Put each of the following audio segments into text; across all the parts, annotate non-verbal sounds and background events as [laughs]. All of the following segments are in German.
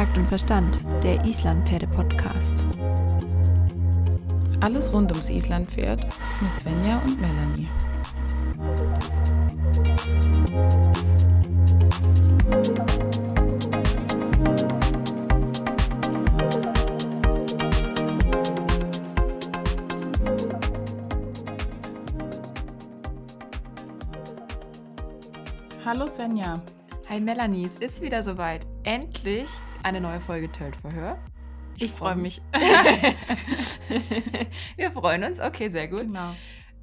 Takt und Verstand, der Islandpferde-Podcast. Alles rund ums Islandpferd mit Svenja und Melanie. Hallo Svenja. Hi Melanie, es ist wieder soweit. Endlich eine neue Folge Tölt-Verhör. Ich freue mich. [laughs] [laughs] wir freuen uns. Okay, sehr gut. Genau.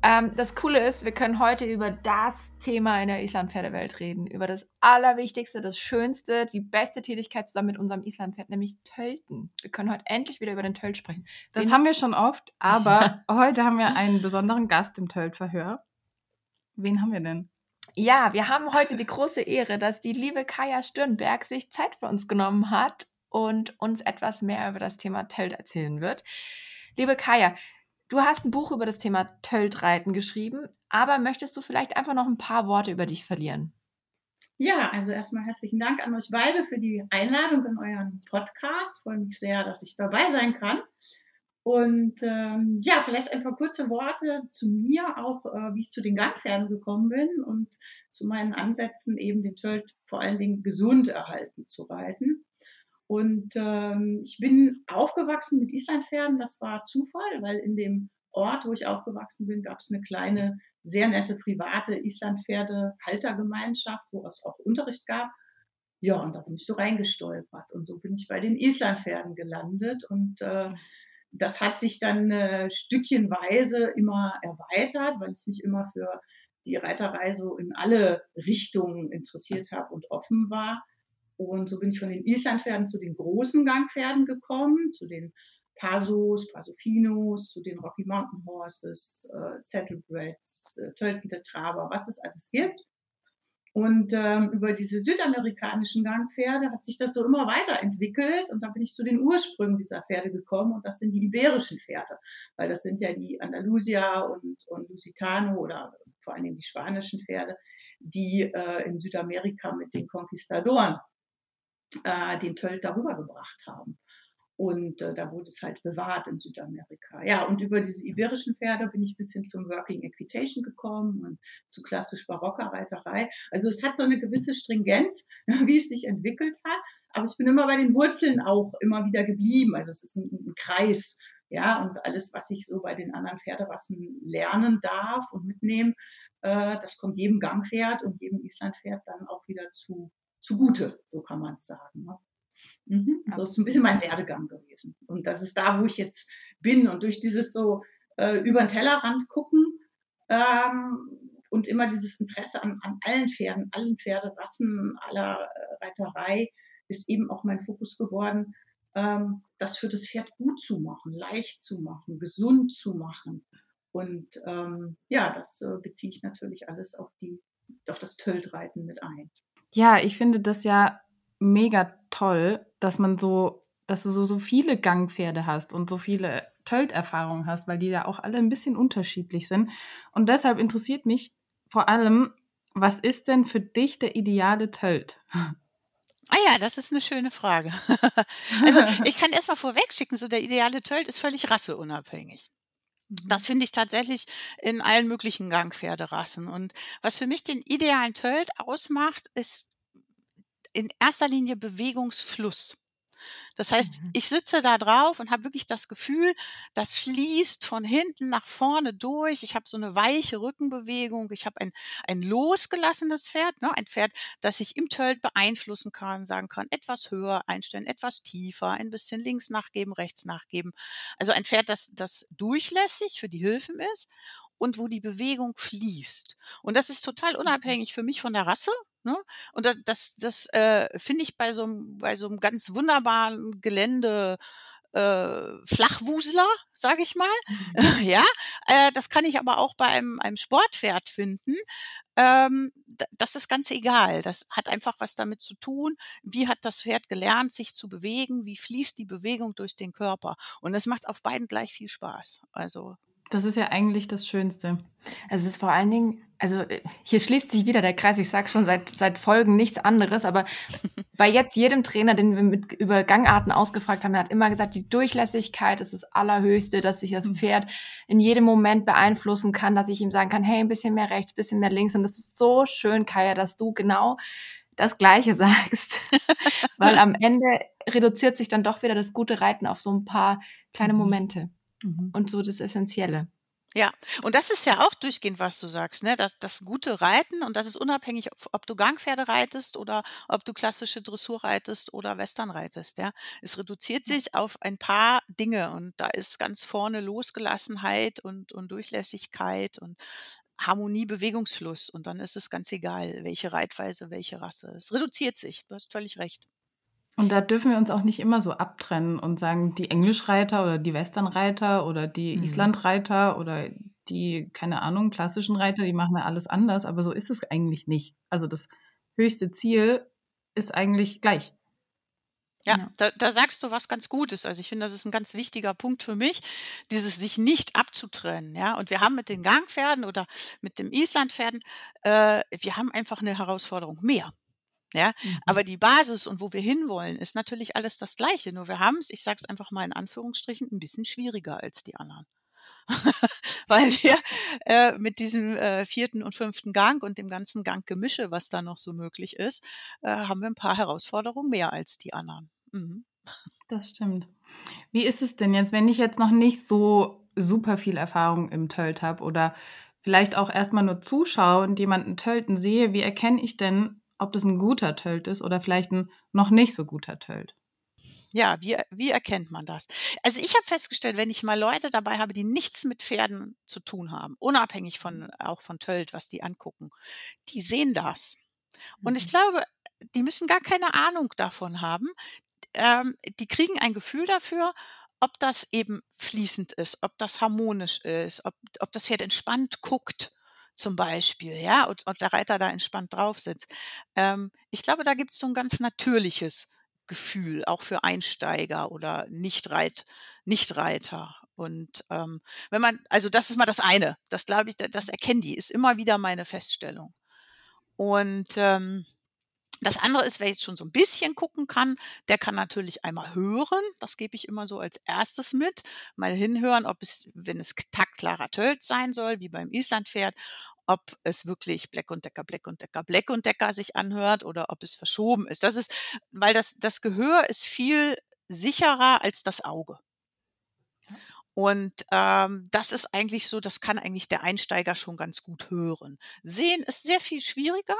Ähm, das Coole ist, wir können heute über das Thema in der Islandpferdewelt reden. Über das Allerwichtigste, das Schönste, die beste Tätigkeit zusammen mit unserem Islandpferd, nämlich Tölten. Wir können heute endlich wieder über den Tölt sprechen. Das Den- haben wir schon oft, aber [laughs] heute haben wir einen besonderen Gast im Tölt-Verhör. Wen haben wir denn? Ja, wir haben heute die große Ehre, dass die liebe Kaya Stirnberg sich Zeit für uns genommen hat und uns etwas mehr über das Thema Tölt erzählen wird. Liebe Kaya, du hast ein Buch über das Thema Töltreiten geschrieben, aber möchtest du vielleicht einfach noch ein paar Worte über dich verlieren? Ja, also erstmal herzlichen Dank an euch beide für die Einladung in euren Podcast. Freue mich sehr, dass ich dabei sein kann. Und ähm, ja, vielleicht ein paar kurze Worte zu mir, auch äh, wie ich zu den Gangpferden gekommen bin und zu meinen Ansätzen, eben den Tölt vor allen Dingen gesund erhalten zu reiten. Und ähm, ich bin aufgewachsen mit Islandpferden. Das war Zufall, weil in dem Ort, wo ich aufgewachsen bin, gab es eine kleine, sehr nette private Islandpferde-Haltergemeinschaft, wo es auch Unterricht gab. Ja, und da bin ich so reingestolpert. Und so bin ich bei den Islandpferden gelandet. Und äh, das hat sich dann äh, stückchenweise immer erweitert, weil ich mich immer für die Reiterei so in alle Richtungen interessiert habe und offen war. Und so bin ich von den Islandpferden zu den großen Gangpferden gekommen, zu den Pasos, Pasofinos, zu den Rocky Mountain Horses, äh, Saddlebreds, äh, Töltende Traber, was es alles gibt. Und ähm, über diese südamerikanischen Gangpferde hat sich das so immer weiterentwickelt. Und dann bin ich zu den Ursprüngen dieser Pferde gekommen. Und das sind die iberischen Pferde, weil das sind ja die Andalusia und, und Lusitano oder vor allen Dingen die spanischen Pferde, die äh, in Südamerika mit den Conquistadoren äh, den Tölt darüber gebracht haben. Und äh, da wurde es halt bewahrt in Südamerika. Ja, und über diese iberischen Pferde bin ich bis hin zum Working Equitation gekommen und zu klassisch barocker Reiterei. Also es hat so eine gewisse Stringenz, [laughs] wie es sich entwickelt hat. Aber ich bin immer bei den Wurzeln auch immer wieder geblieben. Also es ist ein, ein Kreis. Ja, und alles, was ich so bei den anderen Pferderassen lernen darf und mitnehmen, äh, das kommt jedem Gangpferd und jedem Islandpferd dann auch wieder zu, zugute, so kann man es sagen. Ne? Mhm. So ist ein bisschen mein Werdegang gewesen. Und das ist da, wo ich jetzt bin. Und durch dieses so äh, über den Tellerrand gucken ähm, und immer dieses Interesse an, an allen Pferden, allen Pferderassen, aller äh, Reiterei, ist eben auch mein Fokus geworden, ähm, das für das Pferd gut zu machen, leicht zu machen, gesund zu machen. Und ähm, ja, das äh, beziehe ich natürlich alles auf, die, auf das Töltreiten mit ein. Ja, ich finde das ja mega toll, dass man so, dass du so, so viele Gangpferde hast und so viele Tölt-Erfahrungen hast, weil die ja auch alle ein bisschen unterschiedlich sind. Und deshalb interessiert mich vor allem, was ist denn für dich der ideale Tölt? Ah ja, das ist eine schöne Frage. [laughs] also ich kann erstmal vorweg schicken, so der ideale Tölt ist völlig rasseunabhängig. Das finde ich tatsächlich in allen möglichen Gangpferderassen. Und was für mich den idealen Tölt ausmacht, ist in erster Linie Bewegungsfluss. Das heißt, Mhm. ich sitze da drauf und habe wirklich das Gefühl, das fließt von hinten nach vorne durch. Ich habe so eine weiche Rückenbewegung. Ich habe ein, ein losgelassenes Pferd, ne? ein Pferd, das ich im Tölt beeinflussen kann, sagen kann, etwas höher einstellen, etwas tiefer, ein bisschen links nachgeben, rechts nachgeben. Also ein Pferd, das, das durchlässig für die Hilfen ist und wo die Bewegung fließt. Und das ist total unabhängig für mich von der Rasse. Ne? Und da- das, das äh, finde ich bei so, einem, bei so einem ganz wunderbaren Gelände äh, Flachwusler, sage ich mal. [laughs] ja, äh, das kann ich aber auch bei einem, einem Sportpferd finden. Ähm, das ist ganz egal. Das hat einfach was damit zu tun, wie hat das Pferd gelernt, sich zu bewegen, wie fließt die Bewegung durch den Körper. Und es macht auf beiden gleich viel Spaß. Also Das ist ja eigentlich das Schönste. Also es ist vor allen Dingen, also äh, hier schließt sich wieder der Kreis, ich sage schon seit, seit Folgen nichts anderes, aber [laughs] bei jetzt jedem Trainer, den wir mit über Gangarten ausgefragt haben, der hat immer gesagt, die Durchlässigkeit ist das Allerhöchste, dass sich das Pferd in jedem Moment beeinflussen kann, dass ich ihm sagen kann, hey, ein bisschen mehr rechts, ein bisschen mehr links. Und das ist so schön, Kaya, dass du genau das Gleiche [laughs] sagst. Weil am [laughs] Ende reduziert sich dann doch wieder das gute Reiten auf so ein paar kleine Mhm. Momente Mhm. und so das Essentielle. Ja, und das ist ja auch durchgehend, was du sagst, ne? Das, das gute Reiten und das ist unabhängig, ob, ob du Gangpferde reitest oder ob du klassische Dressur reitest oder Western reitest, ja. Es reduziert sich auf ein paar Dinge und da ist ganz vorne Losgelassenheit und, und Durchlässigkeit und Harmonie, Bewegungsfluss und dann ist es ganz egal, welche Reitweise, welche Rasse. Es reduziert sich, du hast völlig recht. Und da dürfen wir uns auch nicht immer so abtrennen und sagen, die Englischreiter oder die Westernreiter oder die Mhm. Islandreiter oder die, keine Ahnung, klassischen Reiter, die machen ja alles anders, aber so ist es eigentlich nicht. Also das höchste Ziel ist eigentlich gleich. Ja, Ja. Da, da sagst du was ganz Gutes. Also ich finde, das ist ein ganz wichtiger Punkt für mich, dieses sich nicht abzutrennen. Ja, und wir haben mit den Gangpferden oder mit dem Islandpferden, äh, wir haben einfach eine Herausforderung mehr. Ja, Mhm. aber die Basis und wo wir hinwollen, ist natürlich alles das Gleiche. Nur wir haben es, ich sage es einfach mal in Anführungsstrichen, ein bisschen schwieriger als die anderen. [laughs] Weil wir äh, mit diesem äh, vierten und fünften Gang und dem ganzen Ganggemische, was da noch so möglich ist, äh, haben wir ein paar Herausforderungen mehr als die anderen. Mhm. Das stimmt. Wie ist es denn jetzt, wenn ich jetzt noch nicht so super viel Erfahrung im Tölt habe oder vielleicht auch erstmal nur zuschaue und jemanden tölten sehe, wie erkenne ich denn, ob das ein guter Tölt ist oder vielleicht ein noch nicht so guter Tölt? Ja, wie, wie erkennt man das? Also ich habe festgestellt, wenn ich mal Leute dabei habe, die nichts mit Pferden zu tun haben, unabhängig von auch von Tölt, was die angucken, die sehen das. Und ich Mhm. glaube, die müssen gar keine Ahnung davon haben. Ähm, die kriegen ein Gefühl dafür, ob das eben fließend ist, ob das harmonisch ist, ob, ob das Pferd entspannt guckt, zum Beispiel, ja, und, und der Reiter da entspannt drauf sitzt. Ähm, ich glaube, da gibt es so ein ganz natürliches Gefühl, auch für Einsteiger oder Nichtreit, Nichtreiter. Und ähm, wenn man, also das ist mal das eine, das glaube ich, da- das erkennen die, ist immer wieder meine Feststellung. Und ähm, das andere ist, wer jetzt schon so ein bisschen gucken kann, der kann natürlich einmal hören. Das gebe ich immer so als erstes mit. Mal hinhören, ob es, wenn es taktklarer Tölt sein soll, wie beim Islandpferd, ob es wirklich Black und Decker, Black und Decker, Black und Decker sich anhört oder ob es verschoben ist. Das ist, weil das, das Gehör ist viel sicherer als das Auge. Und ähm, das ist eigentlich so, das kann eigentlich der Einsteiger schon ganz gut hören. Sehen ist sehr viel schwieriger.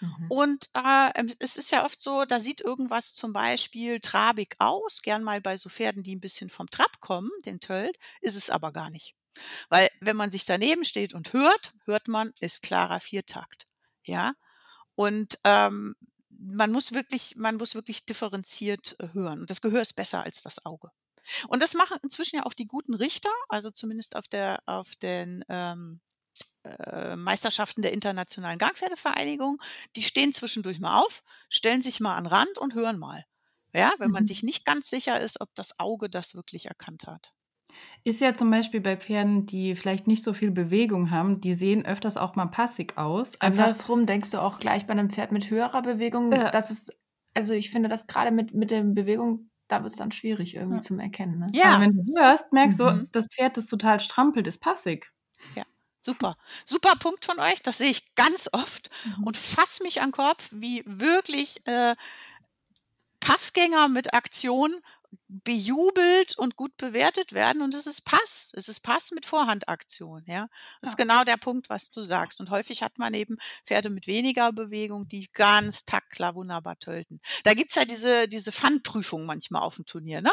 Mhm. Und äh, ähm, es ist ja oft so, da sieht irgendwas zum Beispiel trabig aus, gern mal bei so Pferden, die ein bisschen vom Trab kommen, den Tölt, ist es aber gar nicht. Weil wenn man sich daneben steht und hört, hört man, ist klarer Viertakt. Ja. Und ähm, man muss wirklich, man muss wirklich differenziert äh, hören. Und das Gehör ist besser als das Auge. Und das machen inzwischen ja auch die guten Richter, also zumindest auf der, auf den ähm, äh, Meisterschaften der Internationalen Gangpferdevereinigung. Die stehen zwischendurch mal auf, stellen sich mal an Rand und hören mal. Ja, wenn man Mhm. sich nicht ganz sicher ist, ob das Auge das wirklich erkannt hat. Ist ja zum Beispiel bei Pferden, die vielleicht nicht so viel Bewegung haben, die sehen öfters auch mal passig aus. Andersrum denkst du auch gleich bei einem Pferd mit höherer Bewegung, Ja. dass es, also ich finde das gerade mit, mit der Bewegung, da wird es dann schwierig irgendwie Ja. zum Erkennen. Ne? Ja, aber wenn du hörst, merkst du, Mhm. das Pferd, das total strampelt, ist passig. Super. Super Punkt von euch. Das sehe ich ganz oft Mhm. und fass mich an Kopf, wie wirklich äh, Passgänger mit Aktion bejubelt und gut bewertet werden und es ist Pass. Es ist Pass mit Vorhandaktion, ja. Das ist Ja. genau der Punkt, was du sagst. Und häufig hat man eben Pferde mit weniger Bewegung, die ganz taktklar wunderbar tölten. Da gibt's ja diese, diese Fun-Prüfung manchmal auf dem Turnier, ne?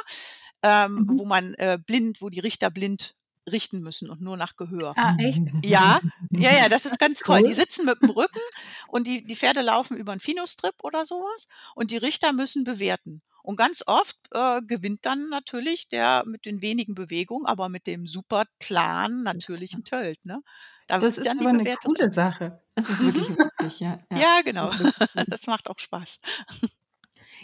Ähm, Mhm. wo man äh, blind, wo die Richter blind richten müssen und nur nach Gehör. Ah, echt? [laughs] Ja, ja, ja, das ist ganz toll. Die sitzen mit dem Rücken [laughs] und die, die Pferde laufen über einen Finostrip oder sowas und die Richter müssen bewerten. Und ganz oft äh, gewinnt dann natürlich der mit den wenigen Bewegungen, aber mit dem super klaren, natürlichen Tölt. Ne? Da Das ist dann die aber eine Bewertung. coole Sache. Das ist wirklich [laughs] witzig, ja. ja. Ja, genau. Cool. Das macht auch Spaß.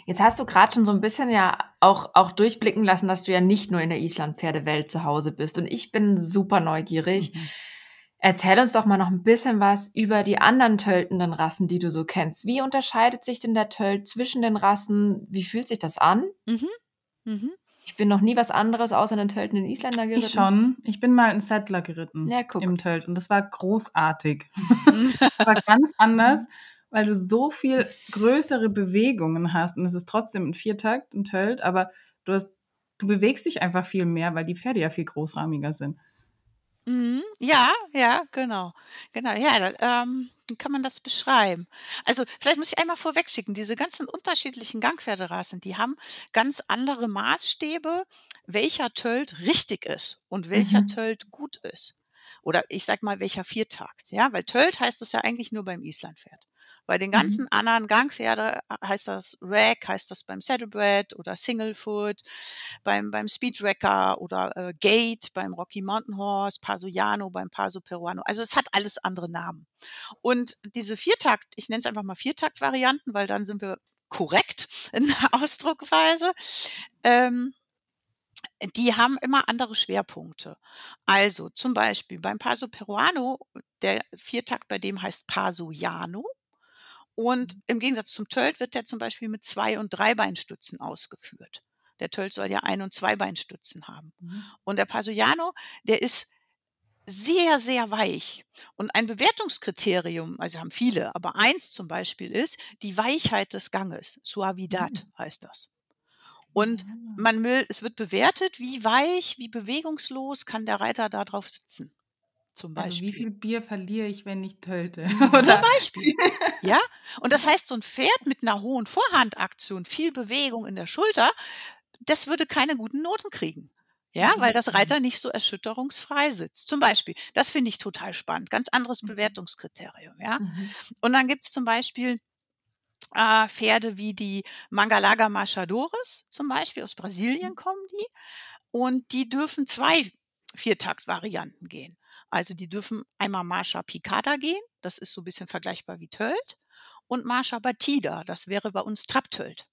Jetzt hast du gerade schon so ein bisschen ja auch, auch durchblicken lassen, dass du ja nicht nur in der Island-Pferdewelt zu Hause bist. Und ich bin super neugierig. Mhm. Erzähl uns doch mal noch ein bisschen was über die anderen töltenden Rassen, die du so kennst. Wie unterscheidet sich denn der Tölt zwischen den Rassen? Wie fühlt sich das an? Mhm. Mhm. Ich bin noch nie was anderes außer einen töltenden Isländer geritten. Ich schon. Ich bin mal einen Settler geritten Ja, im Tölt und das war großartig. [laughs] Das war ganz anders, weil du so viel größere Bewegungen hast und es ist trotzdem ein Viertakt, ein Tölt, aber du hast, du bewegst dich einfach viel mehr, weil die Pferde ja viel großrahmiger sind. Mhm. Ja, ja, genau. Genau, ja, da, ähm, wie kann man das beschreiben? Also, vielleicht muss ich einmal vorwegschicken, diese ganzen unterschiedlichen Gangpferderassen, die haben ganz andere Maßstäbe, welcher Tölt richtig ist und welcher Mhm. Tölt gut ist. Oder ich sag mal, welcher Viertakt, ja, weil Tölt heißt es ja eigentlich nur beim Islandpferd. Bei den Mhm. ganzen anderen Gangpferde äh, heißt das Rack, heißt das beim Saddlebred oder Singlefoot, beim, beim Speedwrecker oder äh, Gate, beim Rocky Mountain Horse, Pasoiano, beim Paso Peruano. Also es hat alles andere Namen. Und diese Viertakt, ich nenne es einfach mal Viertakt-Varianten, weil dann sind wir korrekt [laughs] in der Ausdruckweise. Ähm, die haben immer andere Schwerpunkte. Also zum Beispiel beim Paso Peruano, der Viertakt bei dem heißt Pasoiano. Und im Gegensatz zum Tölt wird der zum Beispiel mit Zwei- und Dreibeinstützen ausgeführt. Der Tölt soll ja Ein- und Zweibeinstützen haben. Und der Pasoiano, der ist sehr, sehr weich. Und ein Bewertungskriterium, also haben viele, aber eins zum Beispiel ist die Weichheit des Ganges. Suavidad heißt das. Und man will, es wird bewertet, wie weich, wie bewegungslos kann der Reiter da drauf sitzen. Zum Also Beispiel. wie viel Bier verliere ich, wenn ich tölte? [laughs] Zum Oder? Beispiel. Ja, und das heißt, so ein Pferd mit einer hohen Vorhandaktion, viel Bewegung in der Schulter, das würde keine guten Noten kriegen. Ja, weil das Reiter nicht so erschütterungsfrei sitzt. Zum Beispiel. Das finde ich total spannend. Ganz anderes Bewertungskriterium. Ja. Mhm. Und dann gibt es zum Beispiel äh, Pferde wie die Mangalaga Machadores, zum Beispiel aus Brasilien kommen die. Und die dürfen zwei Viertakt-Varianten gehen. Also die dürfen einmal Marsha Picada gehen, das ist so ein bisschen vergleichbar wie Tölt, und Marsha Batida, das wäre bei uns Trapptölt.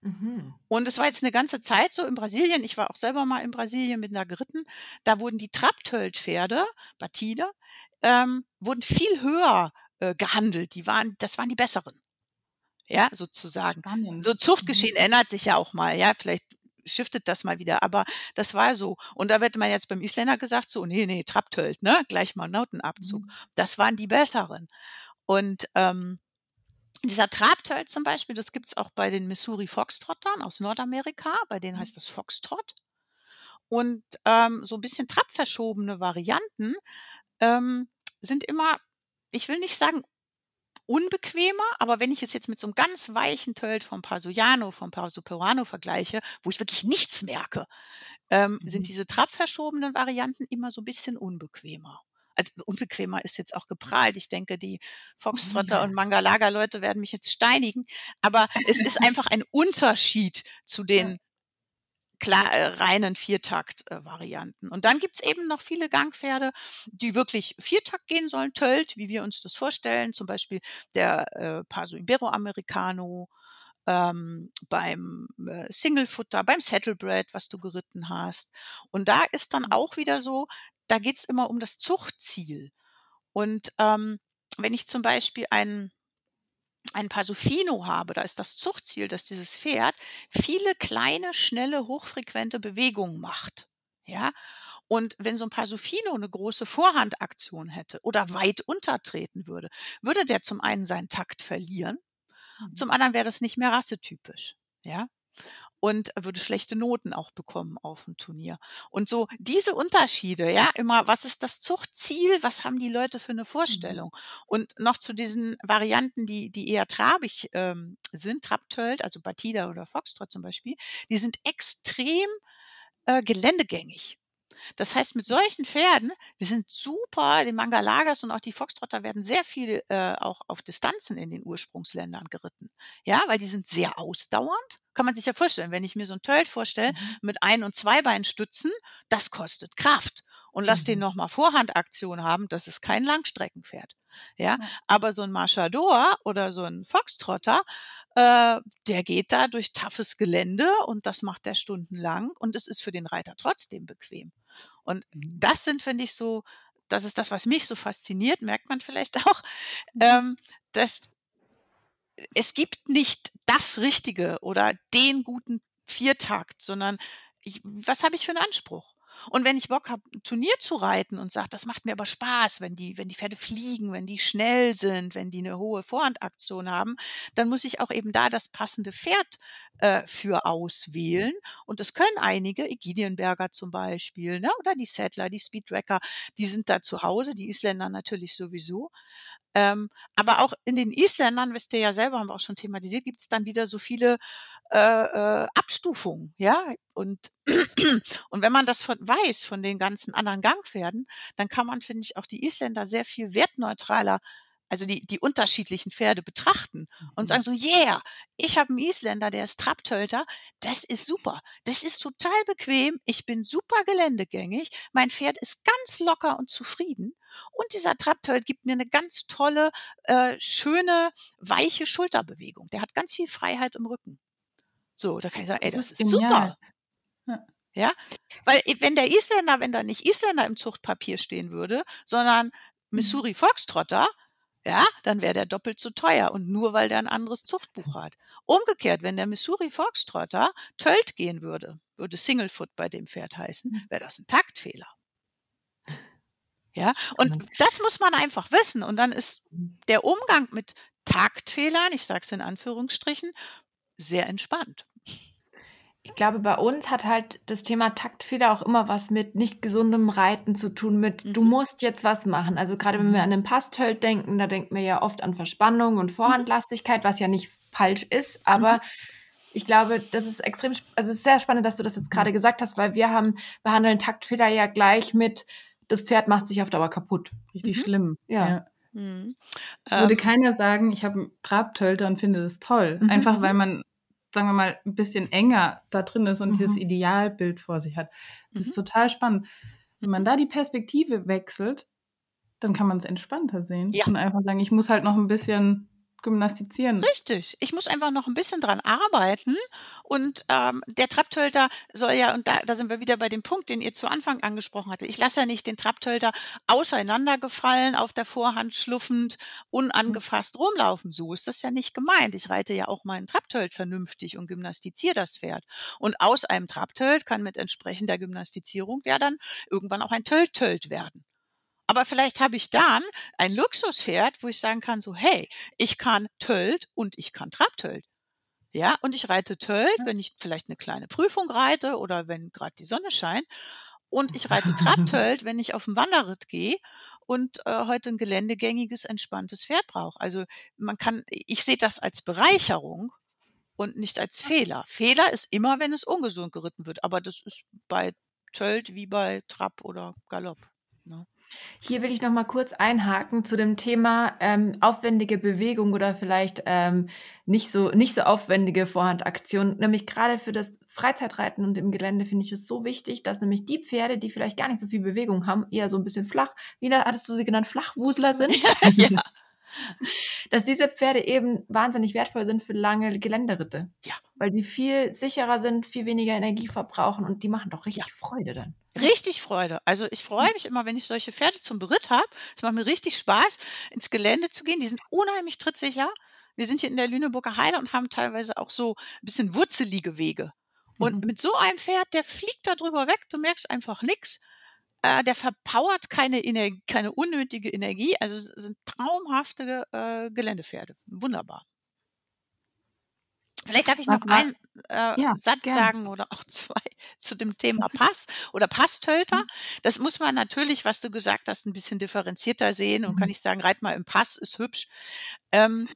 Mhm. Und es war jetzt eine ganze Zeit so in Brasilien, ich war auch selber mal in Brasilien mit einer geritten, da wurden die Trapptölt-Pferde, Batida, ähm, wurden viel höher äh, gehandelt. Die waren, das waren die besseren. Ja, sozusagen. Spannend. So Zuchtgeschehen ändert sich ja auch mal, ja, vielleicht shiftet das mal wieder, aber das war so. Und da wird man jetzt beim Isländer gesagt, so, nee, nee, Trapptölt, ne, gleich mal Notenabzug. Mhm. Das waren die besseren. Und ähm, dieser Trabtölt zum Beispiel, das gibt's auch bei den Missouri Foxtrottern aus Nordamerika, bei denen heißt das Foxtrot. Und ähm, so ein bisschen trabverschobene Varianten ähm, sind immer, ich will nicht sagen unbequemer, aber wenn ich es jetzt mit so einem ganz weichen Tölt vom Pasoiano, vom Paso Peruano vergleiche, wo ich wirklich nichts merke, ähm, Mhm. sind diese trabverschobenen Varianten immer so ein bisschen unbequemer. Also unbequemer ist jetzt auch geprahlt. Ich denke, die Foxtrotter und [laughs] Mangalaga-Leute werden mich jetzt steinigen. Aber es ist einfach ein Unterschied zu den klar, äh, reinen Viertakt-Varianten. Und dann gibt's eben noch viele Gangpferde, die wirklich Viertakt gehen sollen, Tölt, wie wir uns das vorstellen. Zum Beispiel der äh, Paso Iberoamericano, ähm, beim äh, Singlefutter, beim Saddlebred, was du geritten hast. Und da ist dann auch wieder so, da geht's immer um das Zuchtziel. Und ähm, wenn ich zum Beispiel einen ein Pasofino habe, da ist das Zuchtziel, dass dieses Pferd viele kleine, schnelle, hochfrequente Bewegungen macht. Ja. Und wenn so ein Pasofino eine große Vorhandaktion hätte oder weit untertreten würde, würde der zum einen seinen Takt verlieren, zum anderen wäre das nicht mehr rassetypisch. Ja. Und würde schlechte Noten auch bekommen auf dem Turnier. Und so diese Unterschiede, ja, immer, was ist das Zuchtziel? Was haben die Leute für eine Vorstellung? Und noch zu diesen Varianten, die, die eher trabig ähm, sind, Trabtölt, also Batida oder Foxtrot zum Beispiel, die sind extrem äh, geländegängig. Das heißt, mit solchen Pferden, die sind super, die Mangalagas und auch die Foxtrotter werden sehr viel äh, auch auf Distanzen in den Ursprungsländern geritten. Ja, weil die sind sehr ausdauernd. Kann man sich ja vorstellen, wenn ich mir so ein Tölt vorstelle mit Ein- und Zweibeinstützen, das kostet Kraft. Und lass den Mhm. nochmal Vorhandaktion haben, das ist kein Langstreckenpferd. Ja, aber so ein Marchador oder so ein Foxtrotter, äh, der geht da durch toughes Gelände und das macht der stundenlang und es ist für den Reiter trotzdem bequem. Und Mhm. das sind, finde ich, so das ist das, was mich so fasziniert, merkt man vielleicht [laughs] auch, Mhm. ähm, dass es gibt nicht das Richtige oder den guten Viertakt, sondern ich, was habe ich für einen Anspruch? Und wenn ich Bock habe, ein Turnier zu reiten und sage, das macht mir aber Spaß, wenn die, wenn die Pferde fliegen, wenn die schnell sind, wenn die eine hohe Vorhandaktion haben, dann muss ich auch eben da das passende Pferd äh, für auswählen. Und das können einige, Egidienberger zum Beispiel, ne? oder die Settler, die Speedtracker, die sind da zu Hause, die Isländer natürlich sowieso. Ähm, aber auch in den Isländern, wisst ihr ja selber, haben wir auch schon thematisiert, gibt es dann wieder so viele äh, äh, Abstufungen, ja. Und, [clears throat] und wenn man das von, weiß von den ganzen anderen Gangpferden, dann kann man, finde ich, auch die Isländer sehr viel wertneutraler, also die, die unterschiedlichen Pferde betrachten und Mhm. sagen so, yeah, ich habe einen Isländer, der ist Trapptölter, das ist super, das ist total bequem, ich bin super geländegängig, mein Pferd ist ganz locker und zufrieden und dieser Trapptölt gibt mir eine ganz tolle, äh, schöne, weiche Schulterbewegung. Der hat ganz viel Freiheit im Rücken. So, da kann ich sagen, ey, Das das ist ist super. genial. Ja. Ja, weil wenn der Isländer, wenn da nicht Isländer im Zuchtpapier stehen würde, sondern Missouri Foxtrotter, ja, dann wäre der doppelt so teuer und nur weil der ein anderes Zuchtbuch hat. Umgekehrt, wenn der Missouri Foxtrotter Tölt gehen würde, würde Singlefoot bei dem Pferd heißen, wäre das ein Taktfehler. Ja, und das muss man einfach wissen. Und dann ist der Umgang mit Taktfehlern, ich sage es in Anführungsstrichen, sehr entspannt. Ich glaube, bei uns hat halt das Thema Taktfehler auch immer was mit nicht gesundem Reiten zu tun, mit du Mhm. musst jetzt was machen. Also gerade wenn wir an den Pastölt denken, da denken wir ja oft an Verspannung und Vorhandlastigkeit, was ja nicht falsch ist, aber ich glaube, das ist extrem, also es ist sehr spannend, dass du das jetzt gerade gesagt hast, weil wir haben, behandeln Taktfehler ja gleich mit, das Pferd macht sich auf Dauer kaputt. Richtig Mhm. schlimm. Ja. Mhm. Würde Ähm, keiner sagen, ich habe einen Trabtölter und finde das toll. Mhm. Einfach weil man, sagen wir mal, ein bisschen enger da drin ist und Mhm. dieses Idealbild vor sich hat. Das Mhm. ist total spannend. Wenn man da die Perspektive wechselt, dann kann man es entspannter sehen. Ja. Und einfach sagen, ich muss halt noch ein bisschen gymnastizieren. Richtig. Ich muss einfach noch ein bisschen dran arbeiten. Und ähm, der Trapptölter soll ja, und da, da sind wir wieder bei dem Punkt, den ihr zu Anfang angesprochen hattet. Ich lasse ja nicht den Trapptölter auseinandergefallen, auf der Vorhand schluffend, unangefasst rumlaufen. So ist das ja nicht gemeint. Ich reite ja auch meinen Trapptölt vernünftig und gymnastiziere das Pferd. Und aus einem Trapptölt kann mit entsprechender Gymnastizierung ja dann irgendwann auch ein Tölt-Tölt werden. Aber vielleicht habe ich dann ein Luxuspferd, wo ich sagen kann, so, hey, ich kann Tölt und ich kann Trabtölt. Ja, und ich reite Tölt, wenn ich vielleicht eine kleine Prüfung reite oder wenn gerade die Sonne scheint. Und ich reite [laughs] Trabtölt, wenn ich auf den Wanderritt gehe und äh, heute ein geländegängiges, entspanntes Pferd brauche. Also man kann, ich sehe das als Bereicherung und nicht als Fehler. Fehler ist immer, wenn es ungesund geritten wird, aber das ist bei Tölt wie bei Trab oder Galopp. Hier will ich noch mal kurz einhaken zu dem Thema ähm, aufwendige Bewegung oder vielleicht ähm, nicht so nicht so aufwendige Vorhandaktion. Nämlich gerade für das Freizeitreiten und im Gelände finde ich es so wichtig, dass nämlich die Pferde, die vielleicht gar nicht so viel Bewegung haben, eher so ein bisschen flach, wie hattest du sie genannt, Flachwusler sind, [laughs] ja. [laughs] dass diese Pferde eben wahnsinnig wertvoll sind für lange Geländeritte. Ja. Weil die viel sicherer sind, viel weniger Energie verbrauchen und die machen doch richtig Ja. Freude dann. Richtig Freude. Also ich freue mich immer, wenn ich solche Pferde zum Beritt habe. Es macht mir richtig Spaß, ins Gelände zu gehen. Die sind unheimlich trittsicher. Wir sind hier in der Lüneburger Heide und haben teilweise auch so ein bisschen wurzelige Wege. Und Mhm. mit so einem Pferd, der fliegt da drüber weg, du merkst einfach nichts. Äh, der verpowert keine, Energie, keine unnötige Energie. Also es sind traumhafte äh, Geländepferde. Wunderbar. Vielleicht darf ich noch Was einen äh, Ja, Satz gern. sagen oder auch [laughs] zwei zu dem Thema Pass oder Passtölter. Das muss man natürlich, was du gesagt hast, ein bisschen differenzierter sehen und kann Mhm. nicht sagen, reit mal im Pass, ist hübsch. Ähm,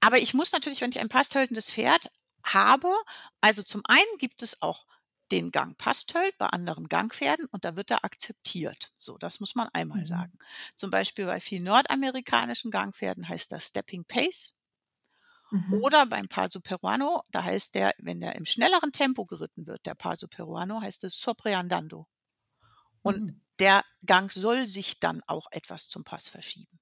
aber ich muss natürlich, wenn ich ein passtöltendes Pferd habe, also zum einen gibt es auch den Gang Passtölt bei anderen Gangpferden und da wird er akzeptiert. So, das muss man einmal Mhm. sagen. Zum Beispiel bei vielen nordamerikanischen Gangpferden heißt das Stepping Pace. Mhm. Oder beim Paso Peruano, da heißt der, wenn der im schnelleren Tempo geritten wird, der Paso Peruano, heißt es Sopreandando. Und Mhm. der Gang soll sich dann auch etwas zum Pass verschieben.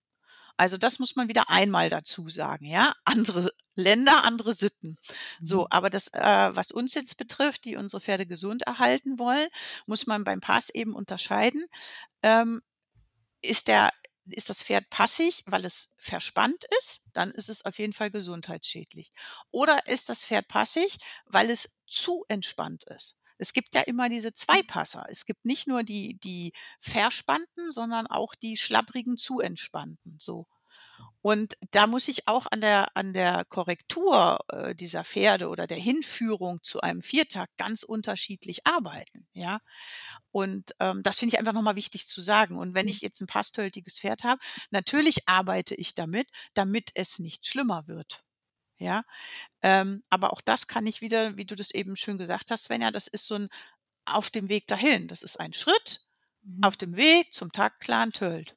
Also das muss man wieder einmal dazu sagen, ja. [laughs] Andere Länder, andere Sitten. Mhm. So, aber das, äh, was uns jetzt betrifft, die unsere Pferde gesund erhalten wollen, muss man beim Pass eben unterscheiden. Ähm, ist der ist das Pferd passig, weil es verspannt ist, dann ist es auf jeden Fall gesundheitsschädlich. Oder ist das Pferd passig, weil es zu entspannt ist? Es gibt ja immer diese Zweipasser. Es gibt nicht nur die, die verspannten, sondern auch die schlapprigen, zu entspannten. So. Und da muss ich auch an der, an der Korrektur äh, dieser Pferde oder der Hinführung zu einem Viertakt ganz unterschiedlich arbeiten. Ja. Und ähm, das finde ich einfach nochmal wichtig zu sagen. Und wenn ich jetzt ein passtöltiges Pferd habe, natürlich arbeite ich damit, damit es nicht schlimmer wird. Ja. Ähm, aber auch das kann ich wieder, wie du das eben schön gesagt hast, Svenja, das ist so ein auf dem Weg dahin. Das ist ein Schritt Mhm. auf dem Weg zum Taktplan Tölt.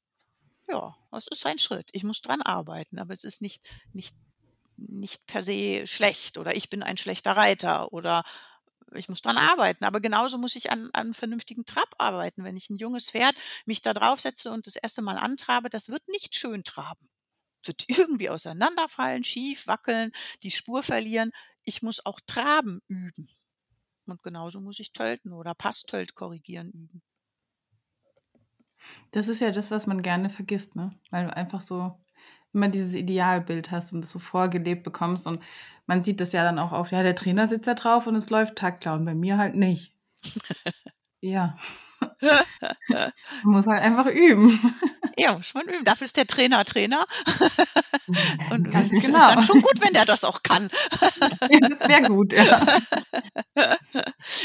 Ja, das ist ein Schritt. Ich muss dran arbeiten, aber es ist nicht, nicht, nicht per se schlecht oder ich bin ein schlechter Reiter oder ich muss dran arbeiten. Aber genauso muss ich an, an einem vernünftigen Trab arbeiten. Wenn ich ein junges Pferd mich da draufsetze und das erste Mal antrabe, das wird nicht schön traben. Es wird [laughs] irgendwie auseinanderfallen, schief, wackeln, die Spur verlieren. Ich muss auch Traben üben. Und genauso muss ich Tölten oder Passtölt korrigieren üben. Das ist ja das, was man gerne vergisst, ne? Weil du einfach so immer dieses Idealbild hast und es so vorgelebt bekommst. Und man sieht das ja dann auch auf, ja, der Trainer sitzt da drauf und es läuft taktklar und bei mir halt nicht. [laughs] ja. [laughs] man muss halt einfach üben. Ja, muss man üben. Dafür ist der Trainer Trainer. [laughs] Und Ganz es ist genau. dann schon gut, wenn der das auch kann. das wäre gut, ja.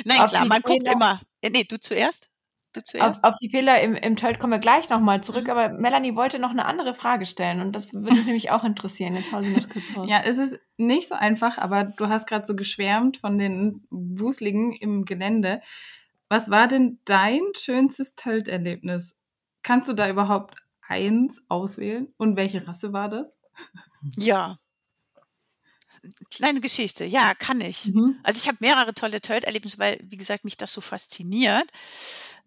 Nein, Auf klar, man guckt Fehler- immer. Nee, du zuerst? Du Auf, zuerst? auf die Fehler im, im Tölt kommen wir gleich nochmal zurück, aber Melanie wollte noch eine andere Frage stellen und das würde mich [laughs] nämlich auch interessieren. Jetzt hau sie noch kurz raus. Ja, es ist nicht so einfach, aber du hast gerade so geschwärmt von den Wusligen im Gelände. Was war denn dein schönstes Tölterlebnis? Kannst du da überhaupt eins auswählen? Und welche Rasse war das? Ja. Kleine Geschichte. Ja, kann ich. Mhm. Also ich habe mehrere tolle Tölt-Erlebnisse, weil, wie gesagt, mich das so fasziniert.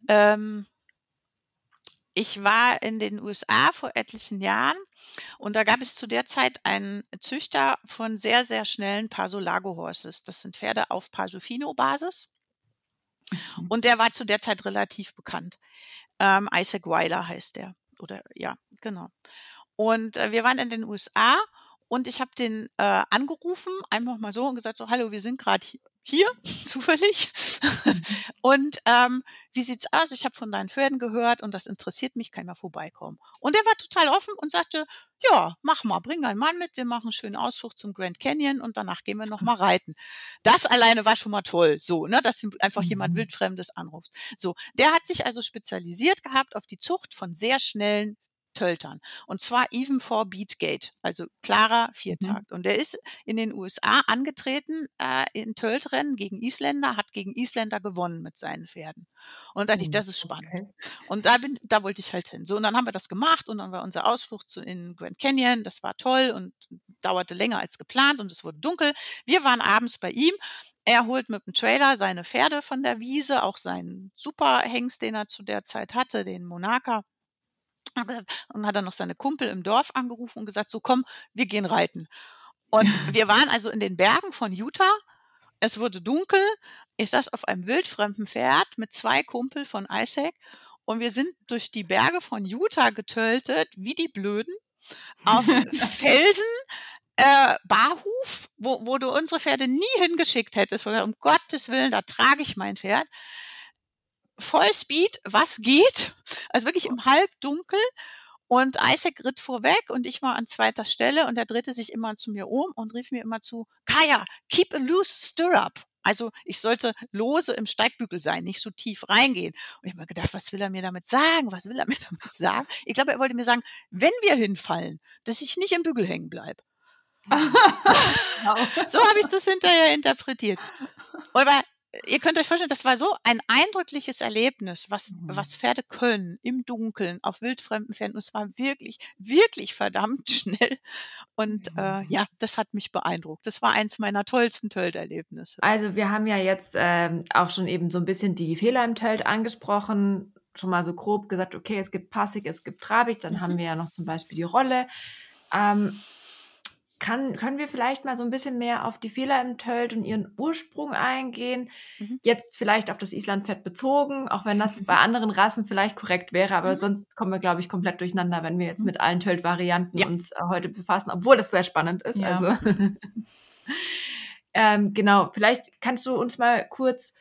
Ähm, ich war in den USA vor etlichen Jahren und da gab es zu der Zeit einen Züchter von sehr, sehr schnellen Paso-Lago Horses. Das sind Pferde auf Paso-Fino-Basis. Und der war zu der Zeit relativ bekannt. Ähm, Isaac Weiler heißt der. Oder ja, genau. Und äh, wir waren in den USA und ich habe den äh, angerufen, einfach mal so und gesagt, so, hallo, wir sind gerade hier, [laughs] zufällig. und ähm, wie sieht's aus? Ich habe von deinen Pferden gehört und das interessiert mich, kann mal vorbeikommen. Und er war total offen und sagte, ja, mach mal, bring deinen Mann mit, wir machen einen schönen Ausflug zum Grand Canyon und danach gehen wir noch mal reiten. Das alleine war schon mal toll, so, ne, dass einfach jemand Mhm. wildfremdes anrufst. So, der hat sich also spezialisiert gehabt auf die Zucht von sehr schnellen Töltern. Und zwar even for Beatgate, also klarer Viertakt. Und der ist in den USA angetreten äh, in Töltrennen gegen Isländer, hat gegen Isländer gewonnen mit seinen Pferden. Und da dachte ich, das ist spannend. Okay. Und da bin, da wollte ich halt hin. So, und dann haben wir das gemacht und dann war unser Ausflug zu, in Grand Canyon. Das war toll und dauerte länger als geplant und es wurde dunkel. Wir waren abends bei ihm. Er holt mit dem Trailer seine Pferde von der Wiese, auch seinen Superhengst, den er zu der Zeit hatte, den Monaka. [laughs] Und hat dann noch seine Kumpel im Dorf angerufen und gesagt, so komm, wir gehen reiten. Und [laughs] wir waren also in den Bergen von Utah. Es wurde dunkel. Ich saß auf einem wildfremden Pferd mit zwei Kumpel von Isaac. Und wir sind durch die Berge von Utah getöltet, wie die Blöden, auf Felsen, äh, Barhuf, wo, wo du unsere Pferde nie hingeschickt hättest. Um Gottes Willen, da trage ich mein Pferd. Vollspeed, was geht? Also wirklich im Halbdunkel. Und Isaac ritt vorweg und ich war an zweiter Stelle und er drehte sich immer zu mir um und rief mir immer zu, Kaya, keep a loose stirrup. Also ich sollte lose im Steigbügel sein, nicht so tief reingehen. Und ich habe mir gedacht, was will er mir damit sagen? Was will er mir [laughs] damit sagen? Ich glaube, er wollte mir sagen, wenn wir hinfallen, dass ich nicht im Bügel hängen bleibe. [laughs] [laughs] So habe ich das hinterher interpretiert. Aber ihr könnt euch vorstellen, das war so ein eindrückliches Erlebnis, was, Mhm. was Pferde können im Dunkeln auf wildfremden Pferden. Und es war wirklich, wirklich verdammt [laughs] schnell. Und äh, ja, das hat mich beeindruckt. Das war eins meiner tollsten Tölterlebnisse. Also wir haben ja jetzt ähm, auch schon eben so ein bisschen die Fehler im Tölt angesprochen, schon mal so grob gesagt, okay, es gibt Passig, es gibt Trabig, dann haben wir ja noch zum Beispiel die Rolle. Ähm, kann, können wir vielleicht mal so ein bisschen mehr auf die Fehler im Tölt und ihren Ursprung eingehen? Mhm. Jetzt vielleicht auf das Islandpferd bezogen, auch wenn das [laughs] bei anderen Rassen vielleicht korrekt wäre, aber Mhm. sonst kommen wir, glaube ich, komplett durcheinander, wenn wir jetzt Mhm. mit allen Tölt-Varianten Ja. uns äh, heute befassen, obwohl das sehr spannend ist. Ja. Also [laughs] ähm, genau, vielleicht kannst du uns mal kurz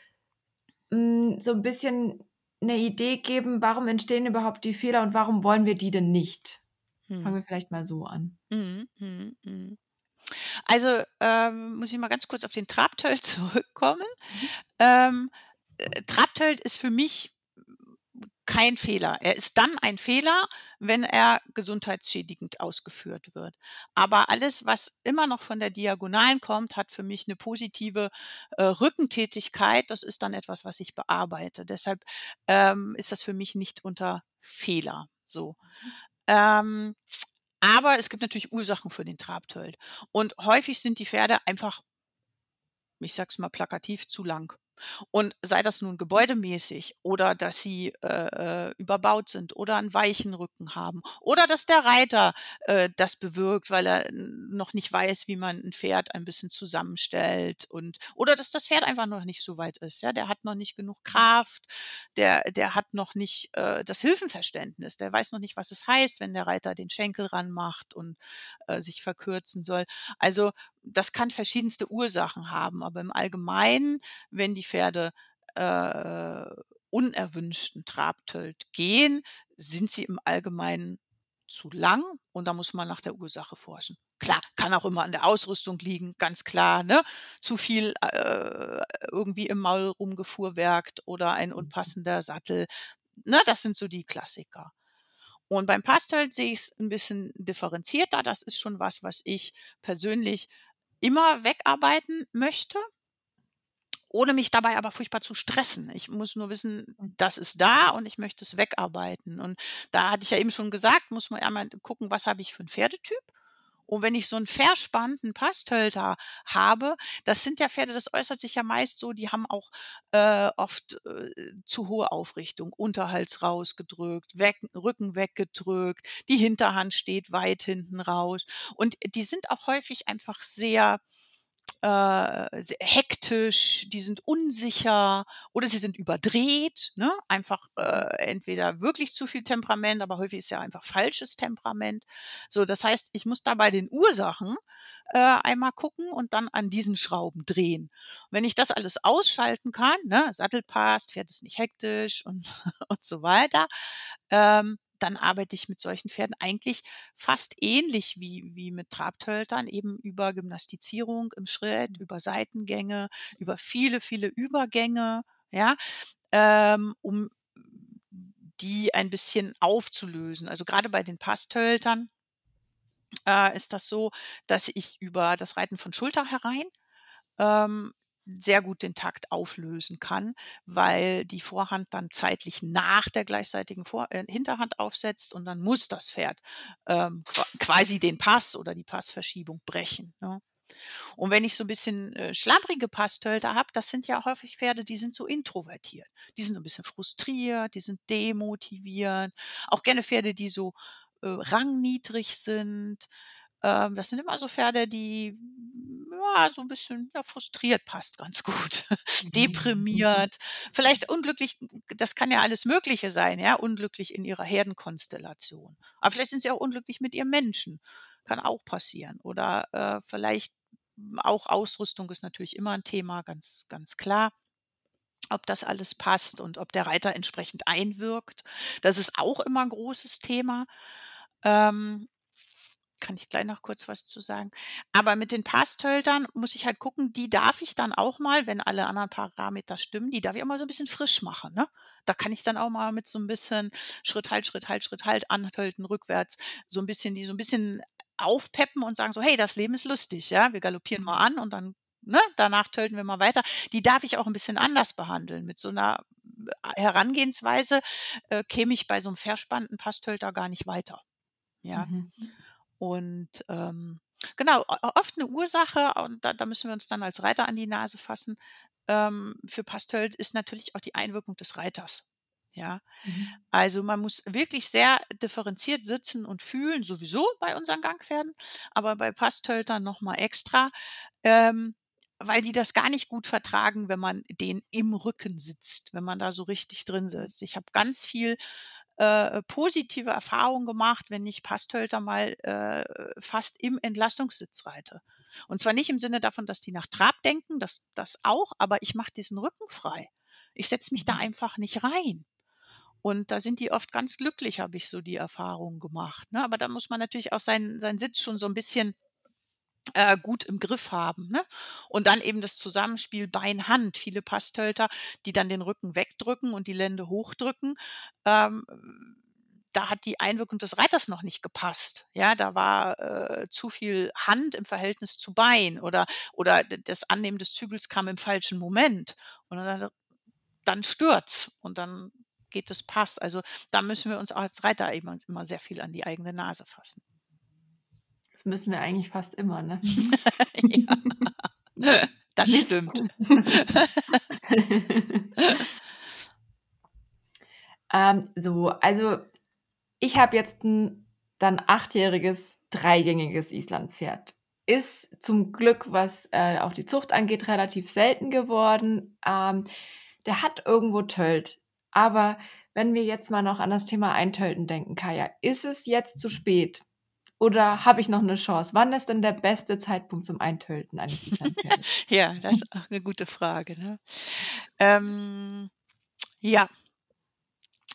mh, so ein bisschen eine Idee geben, warum entstehen überhaupt die Fehler und warum wollen wir die denn nicht? Fangen Hm. wir vielleicht mal so an. Mhm, mhm, mhm. Also, ähm, muss ich mal ganz kurz auf den Trabtölt [laughs] zurückkommen. Ähm, äh, Trabtölt ist für mich kein Fehler. Er ist dann ein Fehler, wenn er gesundheitsschädigend ausgeführt wird. Aber alles, was immer noch von der Diagonalen kommt, hat für mich eine positive äh, Rückentätigkeit. Das ist dann etwas, was ich bearbeite. Deshalb ähm, ist das für mich nicht unter Fehler so. Ähm, aber es gibt natürlich Ursachen für den Trabtölt. Und häufig sind die Pferde einfach, ich sag's mal plakativ, zu lang. Und sei das nun gebäudemäßig oder dass sie äh, äh, überbaut sind oder einen weichen Rücken haben oder dass der Reiter äh, das bewirkt, weil er noch nicht weiß, wie man ein Pferd ein bisschen zusammenstellt und oder dass das Pferd einfach noch nicht so weit ist. Ja, der hat noch nicht genug Kraft, der der hat noch nicht äh, das Hilfenverständnis, der weiß noch nicht, was es heißt, wenn der Reiter den Schenkel ranmacht und äh, sich verkürzen soll. Also das kann verschiedenste Ursachen haben, aber im Allgemeinen, wenn die Pferde äh, unerwünschten Trabtölt gehen, sind sie im Allgemeinen zu lang und da muss man nach der Ursache forschen. Klar, kann auch immer an der Ausrüstung liegen, ganz klar, ne? Zu viel äh, irgendwie im Maul rumgefuhrwerkt oder ein unpassender Sattel. Ne, das sind so die Klassiker. Und beim Pastölt sehe ich es ein bisschen differenzierter. Das ist schon was, was ich persönlich immer wegarbeiten möchte, ohne mich dabei aber furchtbar zu stressen. Ich muss nur wissen, das ist da und ich möchte es wegarbeiten. Und da hatte ich ja eben schon gesagt, muss man einmal gucken, was habe ich für einen Pferdetyp. Und wenn ich so einen verspannten Passtölter habe, das sind ja Pferde, das äußert sich ja meist so, die haben auch äh, oft äh, zu hohe Aufrichtung, Unterhals rausgedrückt, weg, Rücken weggedrückt, die Hinterhand steht weit hinten raus. Und die sind auch häufig einfach sehr äh, hektisch, die sind unsicher oder sie sind überdreht, ne? Einfach äh, entweder wirklich zu viel Temperament, aber häufig ist ja einfach falsches Temperament. So, das heißt, ich muss da bei den Ursachen äh, einmal gucken und dann an diesen Schrauben drehen. Wenn ich das alles ausschalten kann, ne, Sattel passt, Pferd ist nicht hektisch und, [laughs] und so weiter, ähm, dann arbeite ich mit solchen Pferden eigentlich fast ähnlich wie, wie mit Trabtöltern, eben über Gymnastizierung im Schritt, über Seitengänge, über viele, viele Übergänge, ja, ähm, um die ein bisschen aufzulösen. Also gerade bei den Passtöltern äh, ist das so, dass ich über das Reiten von Schulter herein ähm, sehr gut den Takt auflösen kann, weil die Vorhand dann zeitlich nach der gleichseitigen Vor äh, Hinterhand aufsetzt und dann muss das Pferd ähm, qua- quasi den Pass oder die Passverschiebung brechen. Ne? Und wenn ich so ein bisschen äh, schlabbrige Passtölter habe, das sind ja häufig Pferde, die sind so introvertiert. Die sind so ein bisschen frustriert, die sind demotiviert. Auch gerne Pferde, die so äh, rangniedrig sind. Ähm, das sind immer so Pferde, die ja, so ein bisschen ja, frustriert passt ganz gut. [laughs] Deprimiert, vielleicht unglücklich, das kann ja alles Mögliche sein, ja, unglücklich in ihrer Herdenkonstellation. Aber vielleicht sind sie auch unglücklich mit ihrem Menschen. Kann auch passieren. Oder äh, vielleicht auch Ausrüstung ist natürlich immer ein Thema, ganz, ganz klar. Ob das alles passt und ob der Reiter entsprechend einwirkt. Das ist auch immer ein großes Thema. Ähm, kann ich gleich noch kurz was zu sagen. Aber mit den Passtöltern muss ich halt gucken, die darf ich dann auch mal, wenn alle anderen Parameter stimmen, die darf ich auch mal so ein bisschen frisch machen. Ne? Da kann ich dann auch mal mit so ein bisschen Schritt, halt, Schritt, halt, Schritt, halt, anhalten, rückwärts, so ein bisschen, die so ein bisschen aufpeppen und sagen so, hey, das Leben ist lustig, ja, wir galoppieren mal an und dann, ne, danach tölten wir mal weiter. Die darf ich auch ein bisschen anders behandeln. Mit so einer äh, Herangehensweise äh, käme ich bei so einem verspannten Passtölter gar nicht weiter. Ja. Mhm. Und ähm, genau, oft eine Ursache, und da, da müssen wir uns dann als Reiter an die Nase fassen, ähm, für Pastölt ist natürlich auch die Einwirkung des Reiters. Ja, Mhm. also man muss wirklich sehr differenziert sitzen und fühlen, sowieso bei unseren Gangpferden, aber bei Passtöltern noch mal extra, ähm, weil die das gar nicht gut vertragen, wenn man denen im Rücken sitzt, wenn man da so richtig drin sitzt. Ich habe ganz viel äh, positive Erfahrungen gemacht, wenn ich Passtölter mal äh, fast im Entlastungssitz reite. Und zwar nicht im Sinne davon, dass die nach Trab denken, das, das auch, aber ich mache diesen Rücken frei. Ich setze mich da Mhm. einfach nicht rein. Und da sind die oft ganz glücklich, habe ich so die Erfahrung gemacht. Ne? Aber da muss man natürlich auch seinen, seinen Sitz schon so ein bisschen äh, gut im Griff haben. Ne? Und dann eben das Zusammenspiel Bein-Hand. Viele Passtölter, die dann den Rücken wegdrücken und die Lände hochdrücken. Ähm, da hat die Einwirkung des Reiters noch nicht gepasst. Ja, da war äh, zu viel Hand im Verhältnis zu Bein oder, oder das Annehmen des Zügels kam im falschen Moment. Und dann, dann stürzt und dann geht das Pass. Also da müssen wir uns als Reiter eben immer sehr viel an die eigene Nase fassen. Das müssen wir eigentlich fast immer, ne? [laughs] ja. [laughs] Das Mist. stimmt. [laughs] ähm, so, also ich habe jetzt ein dann achtjähriges, dreigängiges Islandpferd. Ist zum Glück, was äh, auch die Zucht angeht, relativ selten geworden. Ähm, der hat irgendwo Tölt. Aber wenn wir jetzt mal noch an das Thema Eintölten denken, Kaya, ist es jetzt zu spät? Oder habe ich noch eine Chance? Wann ist denn der beste Zeitpunkt zum Eintölten eines Islandpferdes? [laughs] Ja, das ist auch eine gute Frage. Ne? Ähm, ja,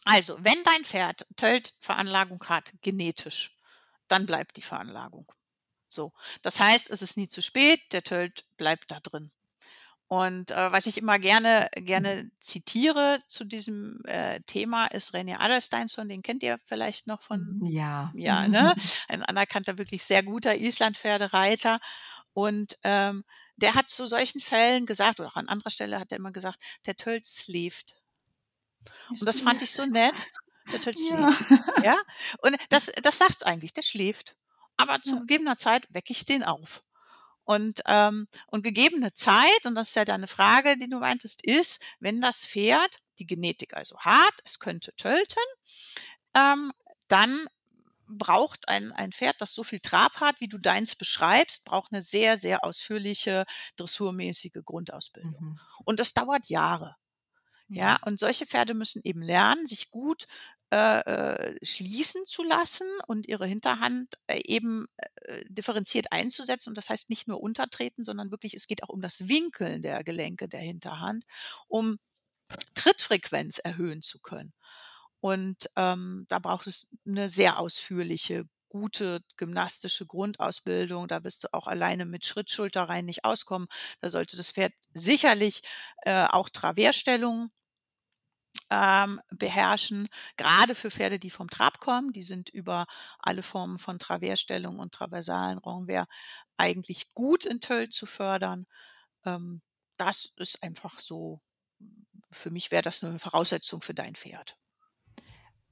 also wenn dein Pferd Tölt-Veranlagung hat, genetisch, dann bleibt die Veranlagung. So, das heißt, es ist nie zu spät, der Tölt bleibt da drin. Und äh, was ich immer gerne, gerne zitiere zu diesem äh, Thema ist René Adlersteinsson, den kennt ihr vielleicht noch von ja. ja, [laughs] ne? Ein anerkannter, wirklich sehr guter Islandpferdereiter. Und ähm, der hat zu solchen Fällen gesagt, oder auch an anderer Stelle hat er immer gesagt, der Tölt schläft. Und das fand ich so nett. Der [laughs] Tölt Ja. schläft. Ja? [laughs] Und das, das sagt's eigentlich, der schläft. Aber zu Ja. gegebener Zeit wecke ich den auf. Und, ähm, und gegebene Zeit, und das ist ja deine Frage, die du meintest, ist, wenn das Pferd die Genetik also hat, es könnte tölten, ähm, dann braucht ein, ein Pferd, das so viel Trab hat, wie du deins beschreibst, braucht eine sehr, sehr ausführliche dressurmäßige Grundausbildung. Mhm. Und das dauert Jahre. Ja, und solche Pferde müssen eben lernen, sich gut äh, äh, schließen zu lassen und ihre Hinterhand äh, eben äh, differenziert einzusetzen. Und das heißt nicht nur untertreten, sondern wirklich, es geht auch um das Winkeln der Gelenke der Hinterhand, um Trittfrequenz erhöhen zu können. Und ähm, da braucht es eine sehr ausführliche, gute gymnastische Grundausbildung. Da wirst du auch alleine mit Schrittschulterreihen nicht auskommen. Da sollte das Pferd sicherlich äh, auch Traversstellungen ähm, beherrschen, gerade für Pferde, die vom Trab kommen. Die sind über alle Formen von Traversstellung und traversalen Renvers eigentlich gut in Tölt zu fördern. Ähm, das ist einfach so, für mich wäre das eine Voraussetzung für dein Pferd.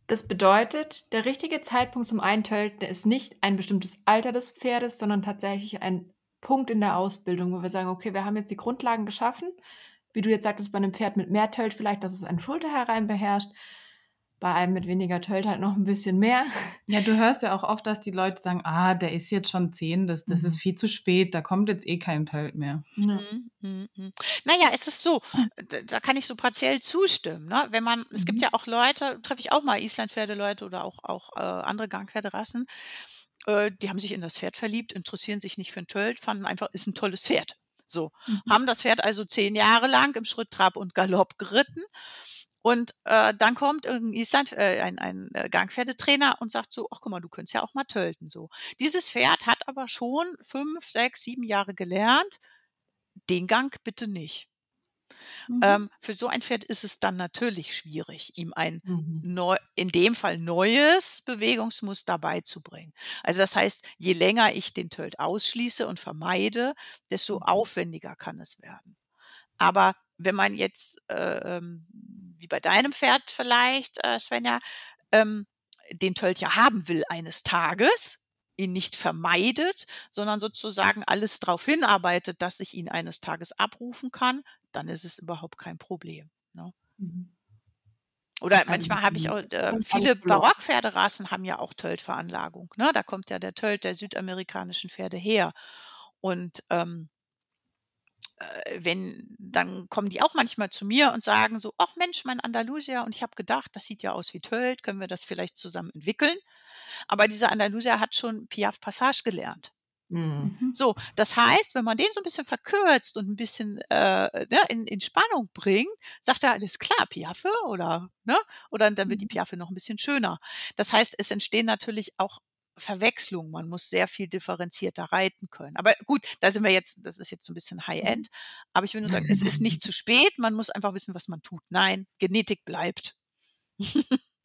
Das bedeutet, der richtige Zeitpunkt zum Eintölten ist nicht ein bestimmtes Alter des Pferdes, sondern tatsächlich ein Punkt in der Ausbildung, wo wir sagen, okay, wir haben jetzt die Grundlagen geschaffen. Wie du jetzt sagtest, bei einem Pferd mit mehr Tölt vielleicht, dass es einen Schulter herein beherrscht. Bei einem mit weniger Tölt halt noch ein bisschen mehr. [laughs] Ja, du hörst ja auch oft, dass die Leute sagen, ah, der ist jetzt schon zehn, das, das Mhm. ist viel zu spät, da kommt jetzt eh kein Tölt mehr. Ja. Mhm, mhm, mhm. Naja, es ist so, da, da kann ich so partiell zustimmen. Ne? Wenn man, es gibt Mhm. ja auch Leute, treffe ich auch mal Islandpferdeleute oder auch, auch äh, andere Gangpferderassen, äh, die haben sich in das Pferd verliebt, interessieren sich nicht für ein Tölt, fanden einfach, ist ein tolles Pferd. So, Mhm. haben das Pferd also zehn Jahre lang im Schritt, Trab und Galopp geritten. Und äh, dann kommt irgendein Island, äh, ein, ein äh, Gangpferdetrainer und sagt so, ach guck mal, du könntest ja auch mal tölten. So. Dieses Pferd hat aber schon fünf, sechs, sieben Jahre gelernt, den Gang bitte nicht. Mhm. Ähm, für so ein Pferd ist es dann natürlich schwierig, ihm ein Mhm. neu, in dem Fall neues Bewegungsmuster beizubringen. Also das heißt, je länger ich den Tölt ausschließe und vermeide, desto Mhm. aufwendiger kann es werden. Aber wenn man jetzt, äh, ähm, wie bei deinem Pferd vielleicht, äh, Svenja, ähm, den Tölt ja haben will eines Tages, ihn nicht vermeidet, sondern sozusagen alles darauf hinarbeitet, dass ich ihn eines Tages abrufen kann, dann ist es überhaupt kein Problem. Ne? Mhm. Oder Also, manchmal habe ich auch, äh, viele. Barockpferderassen haben ja auch Tölt-Veranlagung, ne? Da kommt ja der Tölt der südamerikanischen Pferde her. Und, ähm äh, wenn dann kommen die auch manchmal zu mir und sagen so: „Ach Mensch, mein Andalusier und ich habe gedacht, das sieht ja aus wie Tölt, können wir das vielleicht zusammen entwickeln?“ Aber dieser Andalusier hat schon Piaffe Passage gelernt. Mhm. Mhm. So, das heißt, wenn man den so 'n bisschen verkürzt und 'n bisschen, äh, ne, in in Spannung bringt, sagt er: „Alles klar, Piaffe“ oder ne? Oder dann wird die Mhm. Piaffe noch 'n bisschen schöner. Das heißt, es entstehen natürlich auch Verwechslungen. Man muss sehr viel differenzierter reiten können. Aber gut, da sind wir jetzt das ist jetzt so 'n bisschen Mhm. High-End. Aber ich will nur sagen, es ist nicht [laughs] zu spät, man muss einfach wissen, was man tut. Nein, Genetik bleibt.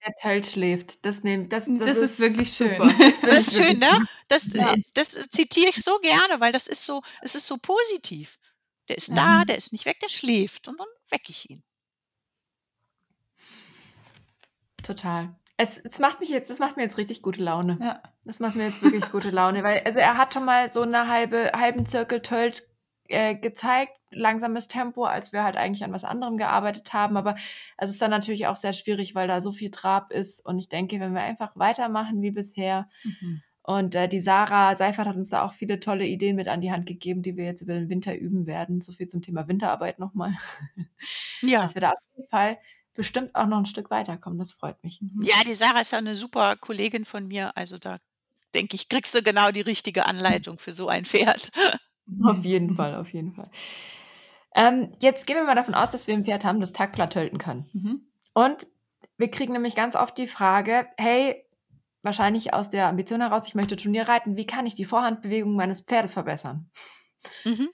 Der Tölt schläft. Das nehm das das das ist wirklich schön. Das Das ist schön, ne? Das Ja. äh, das zitiere ich so gerne, weil das ist so es ist so positiv. Der ist da, Mhm. der ist nicht weg, der schläft und dann wecke ich ihn. Total. Es es macht mich jetzt das macht mir jetzt richtig gute Laune. Ja. Das macht mir jetzt wirklich gute Laune, weil also, er hat schon mal so 'ne halbe halben Zirkel Tölt, äh, gezeigt, langsames Tempo, als wir halt eigentlich an was anderem gearbeitet haben. Aber es ist dann natürlich auch sehr schwierig, weil da so viel Trab ist. Und ich denke, wenn wir einfach weitermachen wie bisher Mhm. und, äh, die Sarah Seifert hat uns da auch viele tolle Ideen mit an die Hand gegeben, die wir jetzt über den Winter üben werden. So viel zum Thema Winterarbeit noch mal. Ja. Dass wir da auf jeden Fall bestimmt auch noch 'n Stück weiterkommen. Das freut mich. Mhm. Ja, die Sarah ist ja 'ne super Kollegin von mir. Also, da denke ich, kriegst du genau die richtige Anleitung für so ein Pferd. [laughs] Auf jeden Fall, auf jeden Fall. Ähm, jetzt gehen wir mal davon aus, dass wir 'n Pferd haben, das taktklar tölten kann. Mhm. Und wir kriegen nämlich ganz oft die Frage: „Hey“ wahrscheinlich aus der Ambition heraus: „Ich möchte Turnier reiten. Wie kann ich die Vorhandbewegung meines Pferdes verbessern?“ Mhm.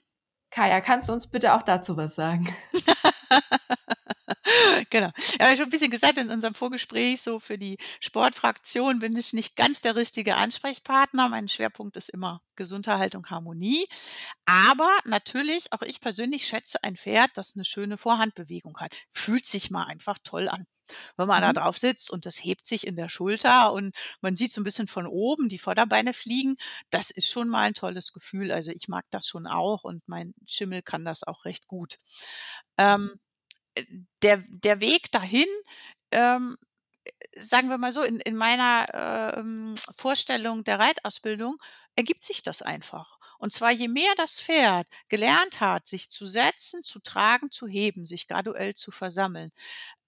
Kaja, kannst du uns bitte auch dazu was sagen? [laughs] Genau. Ja, habe ich schon 'n bisschen gesagt in unserem Vorgespräch, so für die Sportfraktion bin ich nicht ganz der richtige Ansprechpartner. Mein Schwerpunkt ist immer Gesunderhaltung, Harmonie. Aber natürlich, auch ich persönlich schätze ein Pferd, das 'ne schöne Vorhandbewegung hat. Fühlt sich mal einfach toll an. Wenn man da Mhm. drauf sitzt und das hebt sich in der Schulter und man sieht so 'n bisschen von oben die Vorderbeine fliegen, das ist schon mal 'n tolles Gefühl. Also, ich mag das schon auch und mein Schimmel kann das auch recht gut. Ähm, äh, der der Weg dahin, ähm, äh, sagen wir mal so, in in meiner, ähm, Vorstellung der Reitausbildung ergibt sich das einfach. Und zwar, je mehr das Pferd gelernt hat, sich zu setzen, zu tragen, zu heben, sich graduell zu versammeln,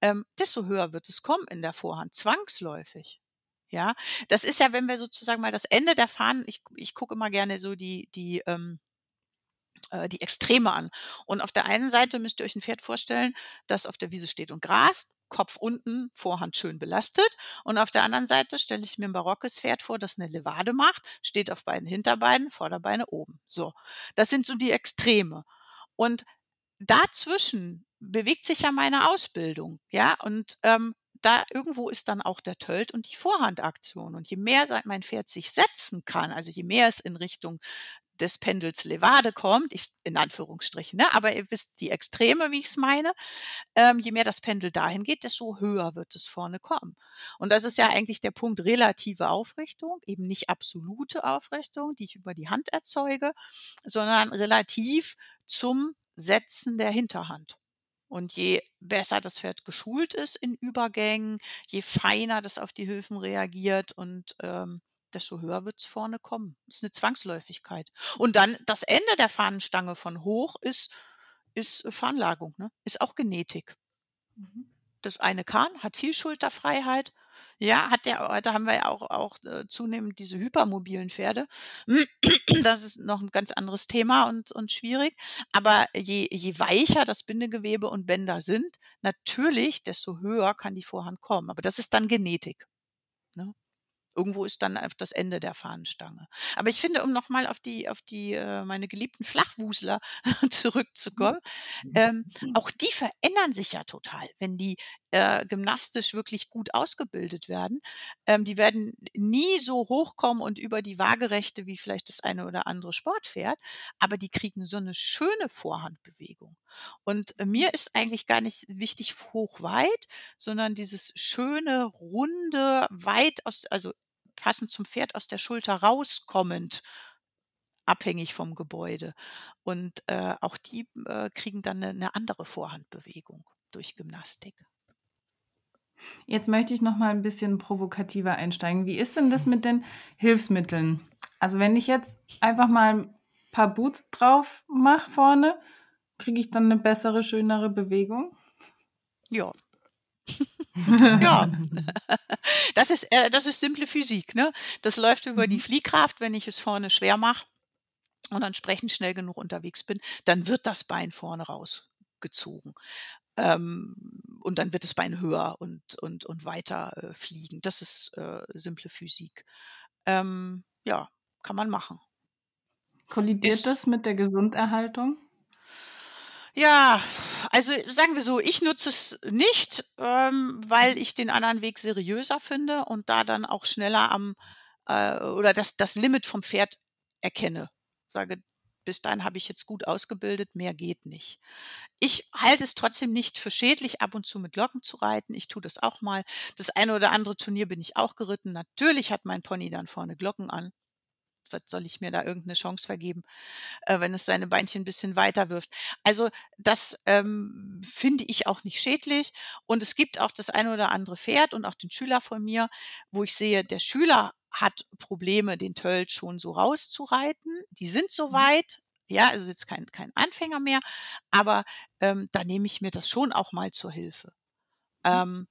ähm, desto höher wird es kommen in der Vorhand, zwangsläufig. Ja? Das ist ja, wenn wir sozusagen mal das Ende der Fahnen ich ich gucke immer gerne so die die, ähm äh, die Extreme an. Und auf der einen Seite müsst ihr euch 'n Pferd vorstellen, das auf der Wiese steht und grast, Kopf unten, Vorhand schön belastet. Und auf der anderen Seite stelle ich mir 'n barockes Pferd vor, das 'ne Levade macht, steht auf beiden Hinterbeinen, Vorderbeine oben. So, das sind so die Extreme. Und dazwischen bewegt sich ja meine Ausbildung, ja? Und, ähm, da irgendwo ist dann auch der Tölt und die Vorhandaktion. Und je mehr mein Pferd sich setzen kann, also, je mehr es in Richtung des Pendels Levade kommt, ich in Anführungsstrichen, ne? Aber ihr wisst die Extreme, wie ich's meine. Ähm, je mehr das Pendel dahin geht, desto höher wird es vorne kommen. Und das ist ja eigentlich der Punkt relative Aufrichtung, eben nicht absolute Aufrichtung, die ich über die Hand erzeuge, sondern relativ zum Setzen der Hinterhand. Und je besser das Pferd geschult ist in Übergängen, je feiner das auf die Hilfen reagiert und, ähm, desto höher wird's vorne kommen. Ist 'ne Zwangsläufigkeit. Und dann das Ende der Fahnenstange von hoch ist ist Veranlagung, ne? Ist auch Genetik. Mhm. Das eine kann, hat viel Schulterfreiheit. Ja, hat der heute haben wir ja auch auch, äh, zunehmend diese hypermobilen Pferde. [clears throat] Das ist noch 'n ganz anderes Thema und und schwierig. Aber je je weicher das Bindegewebe und Bänder sind, natürlich, desto höher kann die Vorhand kommen. Aber das ist dann Genetik, ne? Irgendwo ist dann das Ende der Fahnenstange. Aber ich finde, um noch mal auf die auf die, äh meine geliebten Flachwußler [laughs] zurückzukommen, ähm, auch die verändern sich ja total, wenn die, äh, gymnastisch wirklich gut ausgebildet werden. Ähm, die werden nie so hochkommen und über die Waagerechte wie vielleicht das eine oder andere Sportpferd, aber die kriegen so 'ne schöne Vorhandbewegung. Und mir ist eigentlich gar nicht wichtig hoch weit, sondern dieses schöne, runde, weit aus also, passend zum Pferd aus der Schulter rauskommend, abhängig vom Gebäude. Und, äh, auch die, äh, kriegen dann 'ne 'ne andere Vorhandbewegung durch Gymnastik. Jetzt möchte ich noch mal ein bisschen provokativer einsteigen. Wie ist denn das mit den Hilfsmitteln? Also wenn ich jetzt einfach mal ein paar Boots drauf mache vorne, kriege ich dann eine bessere, schönere Bewegung? Ja. [laughs] ja, das ist, äh, das ist simple Physik. Ne? Das läuft über die Mhm. Fliehkraft, wenn ich es vorne schwer mache und entsprechend schnell genug unterwegs bin, dann wird das Bein vorne rausgezogen. Ähm, und dann wird das Bein höher und, und, und weiter äh, fliegen. Das ist äh, simple Physik. Ähm, ja, kann man machen. Kollidiert Ist- das mit der Gesunderhaltung? Ja, also sagen wir so, ich nutze es nicht, ähm, weil ich den anderen Weg seriöser finde und da dann auch schneller am äh, oder das, das Limit vom Pferd erkenne. Sage, bis dahin habe ich jetzt gut ausgebildet, mehr geht nicht. Ich halte es trotzdem nicht für schädlich, ab und zu mit Locken zu reiten. Ich tue das auch mal. Das eine oder andere Turnier bin ich auch geritten. Natürlich hat mein Pony dann vorne Glocken an. Was soll ich mir da irgendeine Chance vergeben, äh, wenn es seine Beinchen ein bisschen weiter wirft? Also das ähm, finde ich auch nicht schädlich. Und es gibt auch das eine oder andere Pferd und auch den Schüler von mir, wo ich sehe, der Schüler hat Probleme, den Tölt schon so rauszureiten. Die sind so weit, ja, also jetzt kein, kein Anfänger mehr, aber ähm, da nehme ich mir das schon auch mal zur Hilfe. Ähm,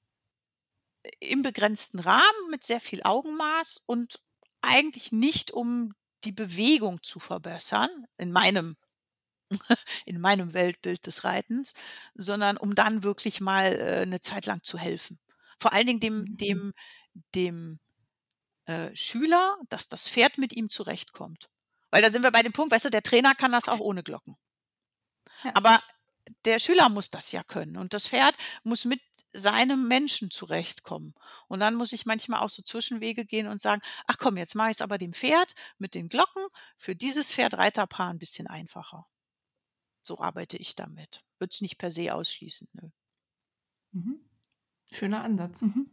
Im begrenzten Rahmen mit sehr viel Augenmaß und eigentlich nicht, um die Bewegung zu verbessern, in meinem [laughs] in meinem Weltbild des Reitens, sondern um dann wirklich mal äh, eine Zeit lang zu helfen. Vor allen Dingen dem, Mhm. dem, dem äh, Schüler, dass das Pferd mit ihm zurechtkommt. Weil da sind wir bei dem Punkt, weißt du, der Trainer kann das auch ohne Glocken. Ja. Aber der Schüler muss das ja können und das Pferd muss mit seinem Menschen zurechtkommen. Und dann muss ich manchmal auch so Zwischenwege gehen und sagen, ach komm, jetzt mache ich es aber dem Pferd mit den Glocken für dieses Pferd-Reiterpaar ein bisschen einfacher. So arbeite ich damit. Würde es nicht per se ausschließen. Nö. Mhm. Schöner Ansatz. Mhm.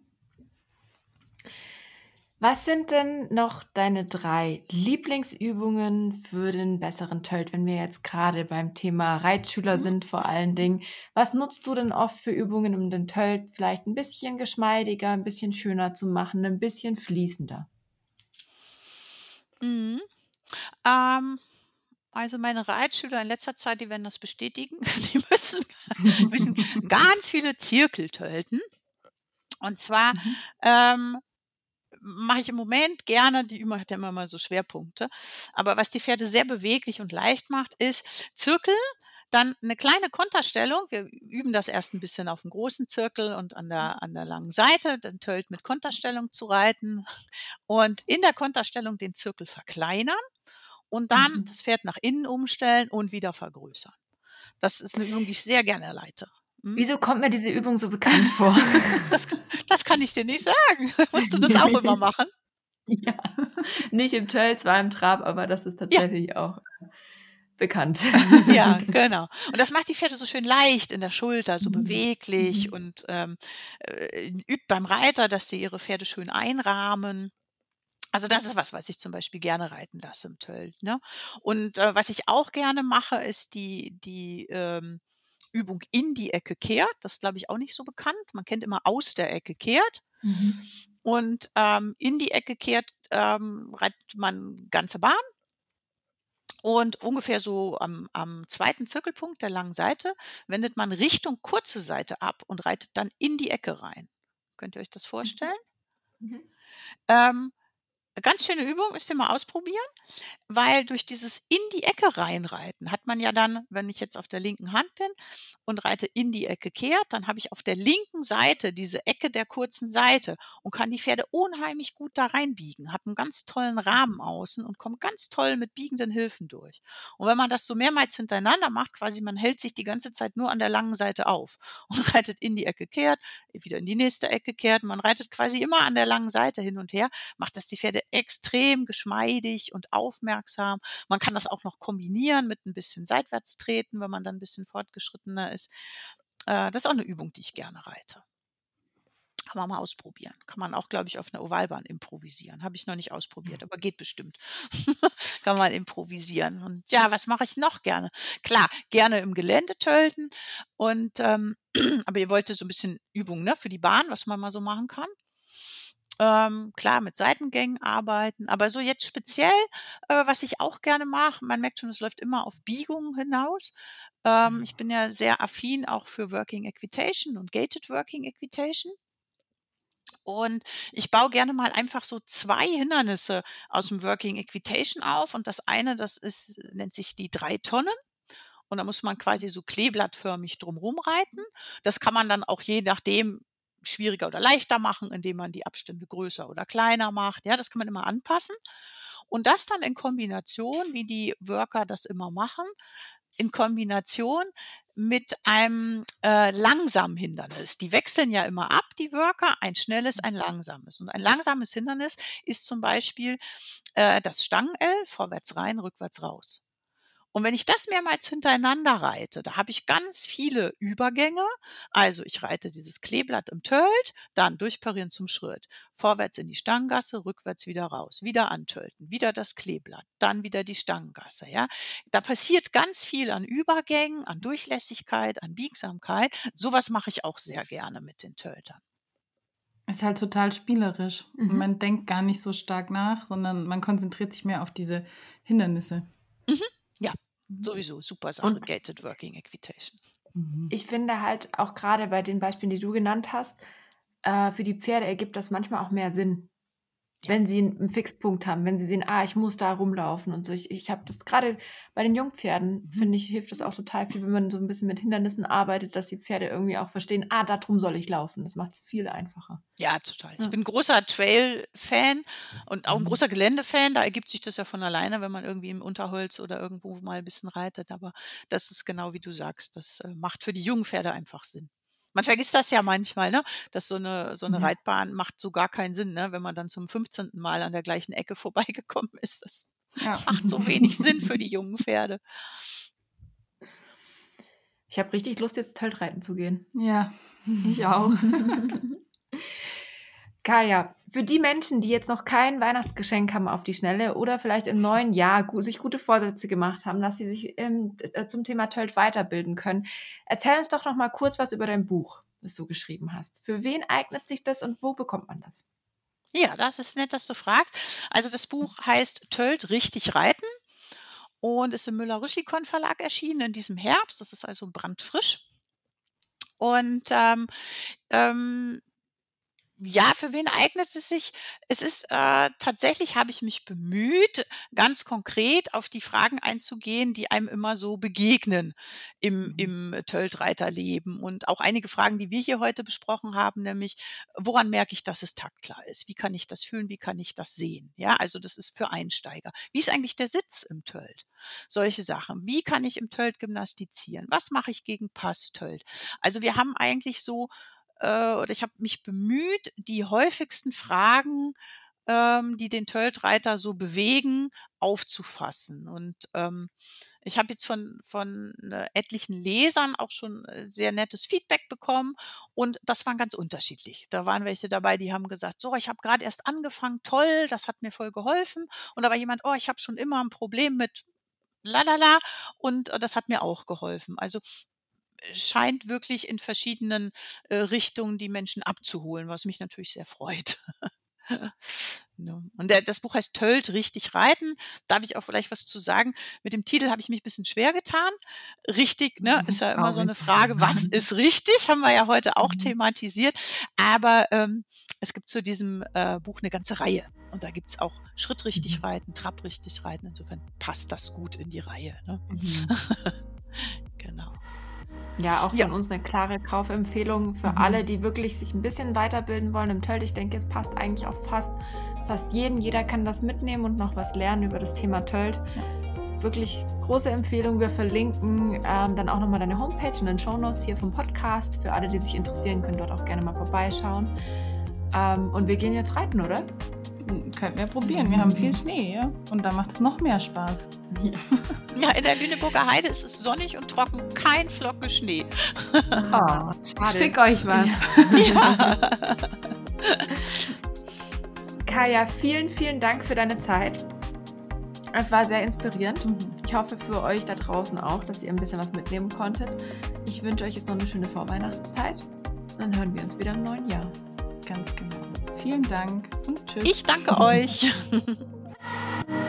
Was sind denn noch deine drei Lieblingsübungen für den besseren Tölt, wenn wir jetzt gerade beim Thema Reitschüler Mhm. sind vor allen Dingen? Was nutzt du denn oft für Übungen, um den Tölt vielleicht ein bisschen geschmeidiger, ein bisschen schöner zu machen, ein bisschen fließender? Mhm. Ähm, also meine Reitschüler in letzter Zeit, die werden das bestätigen. [laughs] Die müssen, [laughs] müssen [laughs] ganz viele Zirkel tölten. Und zwar Mhm. ähm, mache ich im Moment gerne, die Übung hat ja immer mal so Schwerpunkte, aber was die Pferde sehr beweglich und leicht macht, ist Zirkel, dann eine kleine Konterstellung. Wir üben das erst ein bisschen auf dem großen Zirkel und an der, an der langen Seite, dann tölt mit Konterstellung zu reiten und in der Konterstellung den Zirkel verkleinern und dann Mhm. das Pferd nach innen umstellen und wieder vergrößern. Das ist eine Übung, die ich sehr gerne leite. Hm? Wieso kommt mir diese Übung so bekannt vor? [laughs] Das, das kann ich dir nicht sagen. [laughs] Musst du das auch immer [laughs] machen? ja, nicht im Tölt, zwar im Trab, aber das ist tatsächlich auch bekannt. Ja, genau. Und das macht die Pferde so schön leicht in der Schulter, so Mhm. beweglich Mhm. und ähm, äh, übt beim Reiter, dass sie ihre Pferde schön einrahmen. Also das ist was, was ich zum Beispiel gerne reiten lasse im Tölt. Ne? Und äh, was ich auch gerne mache, ist die, die ähm, Übung in die Ecke kehrt. Das ist, glaube ich, auch nicht so bekannt. Man kennt immer aus der Ecke kehrt. Mhm. Und ähm, in die Ecke kehrt ähm, reitet man ganze Bahn. Und ungefähr so am, am zweiten Zirkelpunkt der langen Seite wendet man Richtung kurze Seite ab und reitet dann in die Ecke rein. Könnt ihr euch das vorstellen? Mhm. Ähm, ganz schöne Übung, ihr mal ausprobieren, weil durch dieses in die Ecke reinreiten hat man ja dann, wenn ich jetzt auf der linken Hand bin und reite in die Ecke kehrt, dann habe ich auf der linken Seite diese Ecke der kurzen Seite und kann die Pferde unheimlich gut da reinbiegen, habe einen ganz tollen Rahmen außen und komme ganz toll mit biegenden Hilfen durch. Und wenn man das so mehrmals hintereinander macht, quasi man hält sich die ganze Zeit nur an der langen Seite auf [laughs] und reitet in die Ecke kehrt, wieder in die nächste Ecke kehrt, man reitet quasi immer an der langen Seite hin und her, macht das die Pferde extrem geschmeidig und aufmerksam. Man kann das auch noch kombinieren mit ein bisschen seitwärts treten, wenn man dann ein bisschen fortgeschrittener ist. Äh, das ist auch eine Übung, die ich gerne reite. Kann man mal ausprobieren. Kann man auch, glaube ich, auf einer Ovalbahn improvisieren. Habe ich noch nicht ausprobiert, aber geht bestimmt. [laughs] Kann man improvisieren. Und ja, was mache ich noch gerne? Klar, gerne im Gelände tölten. Und ähm, [clears throat] aber ihr wolltet so ein bisschen Übung ne, für die Bahn, was man mal so machen kann. Ähm, klar, mit Seitengängen arbeiten, aber so jetzt speziell, äh, was ich auch gerne mache, man merkt schon, es läuft immer auf Biegungen hinaus. Ähm, ich bin ja sehr affin auch für Working Equitation und Gated Working Equitation. Und ich baue gerne mal einfach so zwei Hindernisse aus dem Working Equitation auf. Und das eine, das ist, nennt sich die drei Tonnen. Und da muss man quasi so kleeblattförmig drumherum reiten. Das kann man dann auch je nachdem schwieriger oder leichter machen, indem man die Abstände größer oder kleiner macht. Ja, das kann man immer anpassen. Und das dann in Kombination, wie die Worker das immer machen, in Kombination mit einem äh, langsamen Hindernis. Die wechseln ja immer ab, die Worker, ein schnelles, ein langsames. Und ein langsames Hindernis ist zum Beispiel äh, das Stangen-L, vorwärts rein, rückwärts raus. Und wenn ich das mehrmals hintereinander reite, da habe ich ganz viele Übergänge. Also ich reite dieses Kleeblatt im Tölt, dann durchparieren zum Schritt, vorwärts in die Stangengasse, rückwärts wieder raus, wieder antölten, wieder das Kleeblatt, dann wieder die Stangengasse. Ja, da passiert ganz viel an Übergängen, an Durchlässigkeit, an Biegsamkeit. Sowas mache ich auch sehr gerne mit den Töltern. Ist halt total spielerisch. Mhm. Man denkt gar nicht so stark nach, sondern man konzentriert sich mehr auf diese Hindernisse. Mhm. Ja. Sowieso, super Sache, Und Gated Working Equitation. Mhm. Ich finde halt auch gerade bei den Beispielen, die du genannt hast, äh, für die Pferde ergibt das manchmal auch mehr Sinn wenn sie einen Fixpunkt haben, wenn sie sehen, ah, ich muss da rumlaufen und so. Ich, ich habe das gerade bei den Jungpferden, mhm. finde ich, hilft das auch total viel, wenn man so ein bisschen mit Hindernissen arbeitet, dass die Pferde irgendwie auch verstehen, ah, darum soll ich laufen. Das macht es viel einfacher. Ja, total. Ja. Ich bin großer Trail-Fan und auch ein mhm. großer Gelände-Fan. Da ergibt sich das ja von alleine, wenn man irgendwie im Unterholz oder irgendwo mal ein bisschen reitet. Aber das ist genau wie du sagst, das äh, macht für die Jungpferde einfach Sinn. Man vergisst das ja manchmal, ne? dass so eine, so eine mhm. Reitbahn macht so gar keinen Sinn, ne? wenn man dann zum 15. Mal an der gleichen Ecke vorbeigekommen [laughs] ist. Das ja. macht so wenig Sinn für die jungen Pferde. Ich habe richtig Lust, jetzt Teltreiten zu gehen. Ja, ich auch. [laughs] Kaya, für die Menschen, die jetzt noch kein Weihnachtsgeschenk haben auf die Schnelle oder vielleicht im neuen Jahr gut, sich gute Vorsätze gemacht haben, dass sie sich ähm, zum Thema Tölt weiterbilden können, erzähl uns doch noch mal kurz was über dein Buch, das du geschrieben hast. Für wen eignet sich das und wo bekommt man das? Ja, das ist nett, dass du fragst. Also das Buch heißt Tölt richtig reiten und ist im Müller-Rüschikon Verlag erschienen in diesem Herbst. Das ist also brandfrisch. Und ähm, ähm, ja, für wen eignet es sich? Es ist äh, tatsächlich, habe ich mich bemüht, ganz konkret auf die Fragen einzugehen, die einem immer so begegnen im, mhm. im Töltreiterleben. Und auch einige Fragen, die wir hier heute besprochen haben, nämlich, woran merke ich, dass es taktklar ist? Wie kann ich das fühlen? Wie kann ich das sehen? Ja, also das ist für Einsteiger. Wie ist eigentlich der Sitz im Tölt? Solche Sachen. Wie kann ich im Tölt gymnastizieren? Was mache ich gegen Passtölt? Also wir haben eigentlich so äh, oder ich habe mich bemüht, die häufigsten Fragen, ähm, die den Töltreiter so bewegen, aufzufassen. Und ähm, ich habe jetzt von, von äh, etlichen Lesern auch schon äh, sehr nettes Feedback bekommen und das war ganz unterschiedlich. Da waren welche dabei, die haben gesagt, so, ich habe gerade erst angefangen, toll, das hat mir voll geholfen. Und da war jemand, oh, ich habe schon immer ein Problem mit lalala und äh, das hat mir auch geholfen. Also scheint wirklich in verschiedenen äh, Richtungen die Menschen abzuholen, was mich natürlich sehr freut. [laughs] Ne? Und der, das Buch heißt Tölt, richtig reiten. Darf ich auch vielleicht was zu sagen? Mit dem Titel habe ich mich ein bisschen schwer getan. Richtig, ne, mhm, ist ja immer so eine Frage, was [laughs] ist richtig? Haben wir ja heute auch mhm. thematisiert. Aber ähm, es gibt zu diesem äh, Buch eine ganze Reihe. Und da gibt es auch Schritt richtig mhm. reiten, Trab richtig reiten. Insofern passt das gut in die Reihe. Ne? Mhm. [laughs] genau. Ja, auch von ja. uns eine klare Kaufempfehlung für mhm. alle, die wirklich sich ein bisschen weiterbilden wollen im Tölt. Ich denke, es passt eigentlich auf fast, fast jeden. Jeder kann das mitnehmen und noch was lernen über das Thema Tölt. Ja. Wirklich große Empfehlung. Wir verlinken ähm, dann auch nochmal deine Homepage in den Show Notes hier vom Podcast. Für alle, die sich interessieren, können dort auch gerne mal vorbeischauen. Ähm, und wir gehen jetzt reiten, oder? Könnten wir probieren. Wir haben viel Schnee, ja? Und da macht es noch mehr Spaß. [laughs] Ja, in der Lüneburger Heide ist es sonnig und trocken, kein Flocke Schnee. Oh, [laughs] schade. Schick euch was. Ja. [laughs] Kaya, vielen, vielen Dank für deine Zeit. Es war sehr inspirierend. Ich hoffe für euch da draußen auch, dass ihr ein bisschen was mitnehmen konntet. Ich wünsche euch jetzt noch eine schöne Vorweihnachtszeit. Dann hören wir uns wieder im neuen Jahr. Ganz genau. Vielen Dank und tschüss. Ich danke euch. [laughs]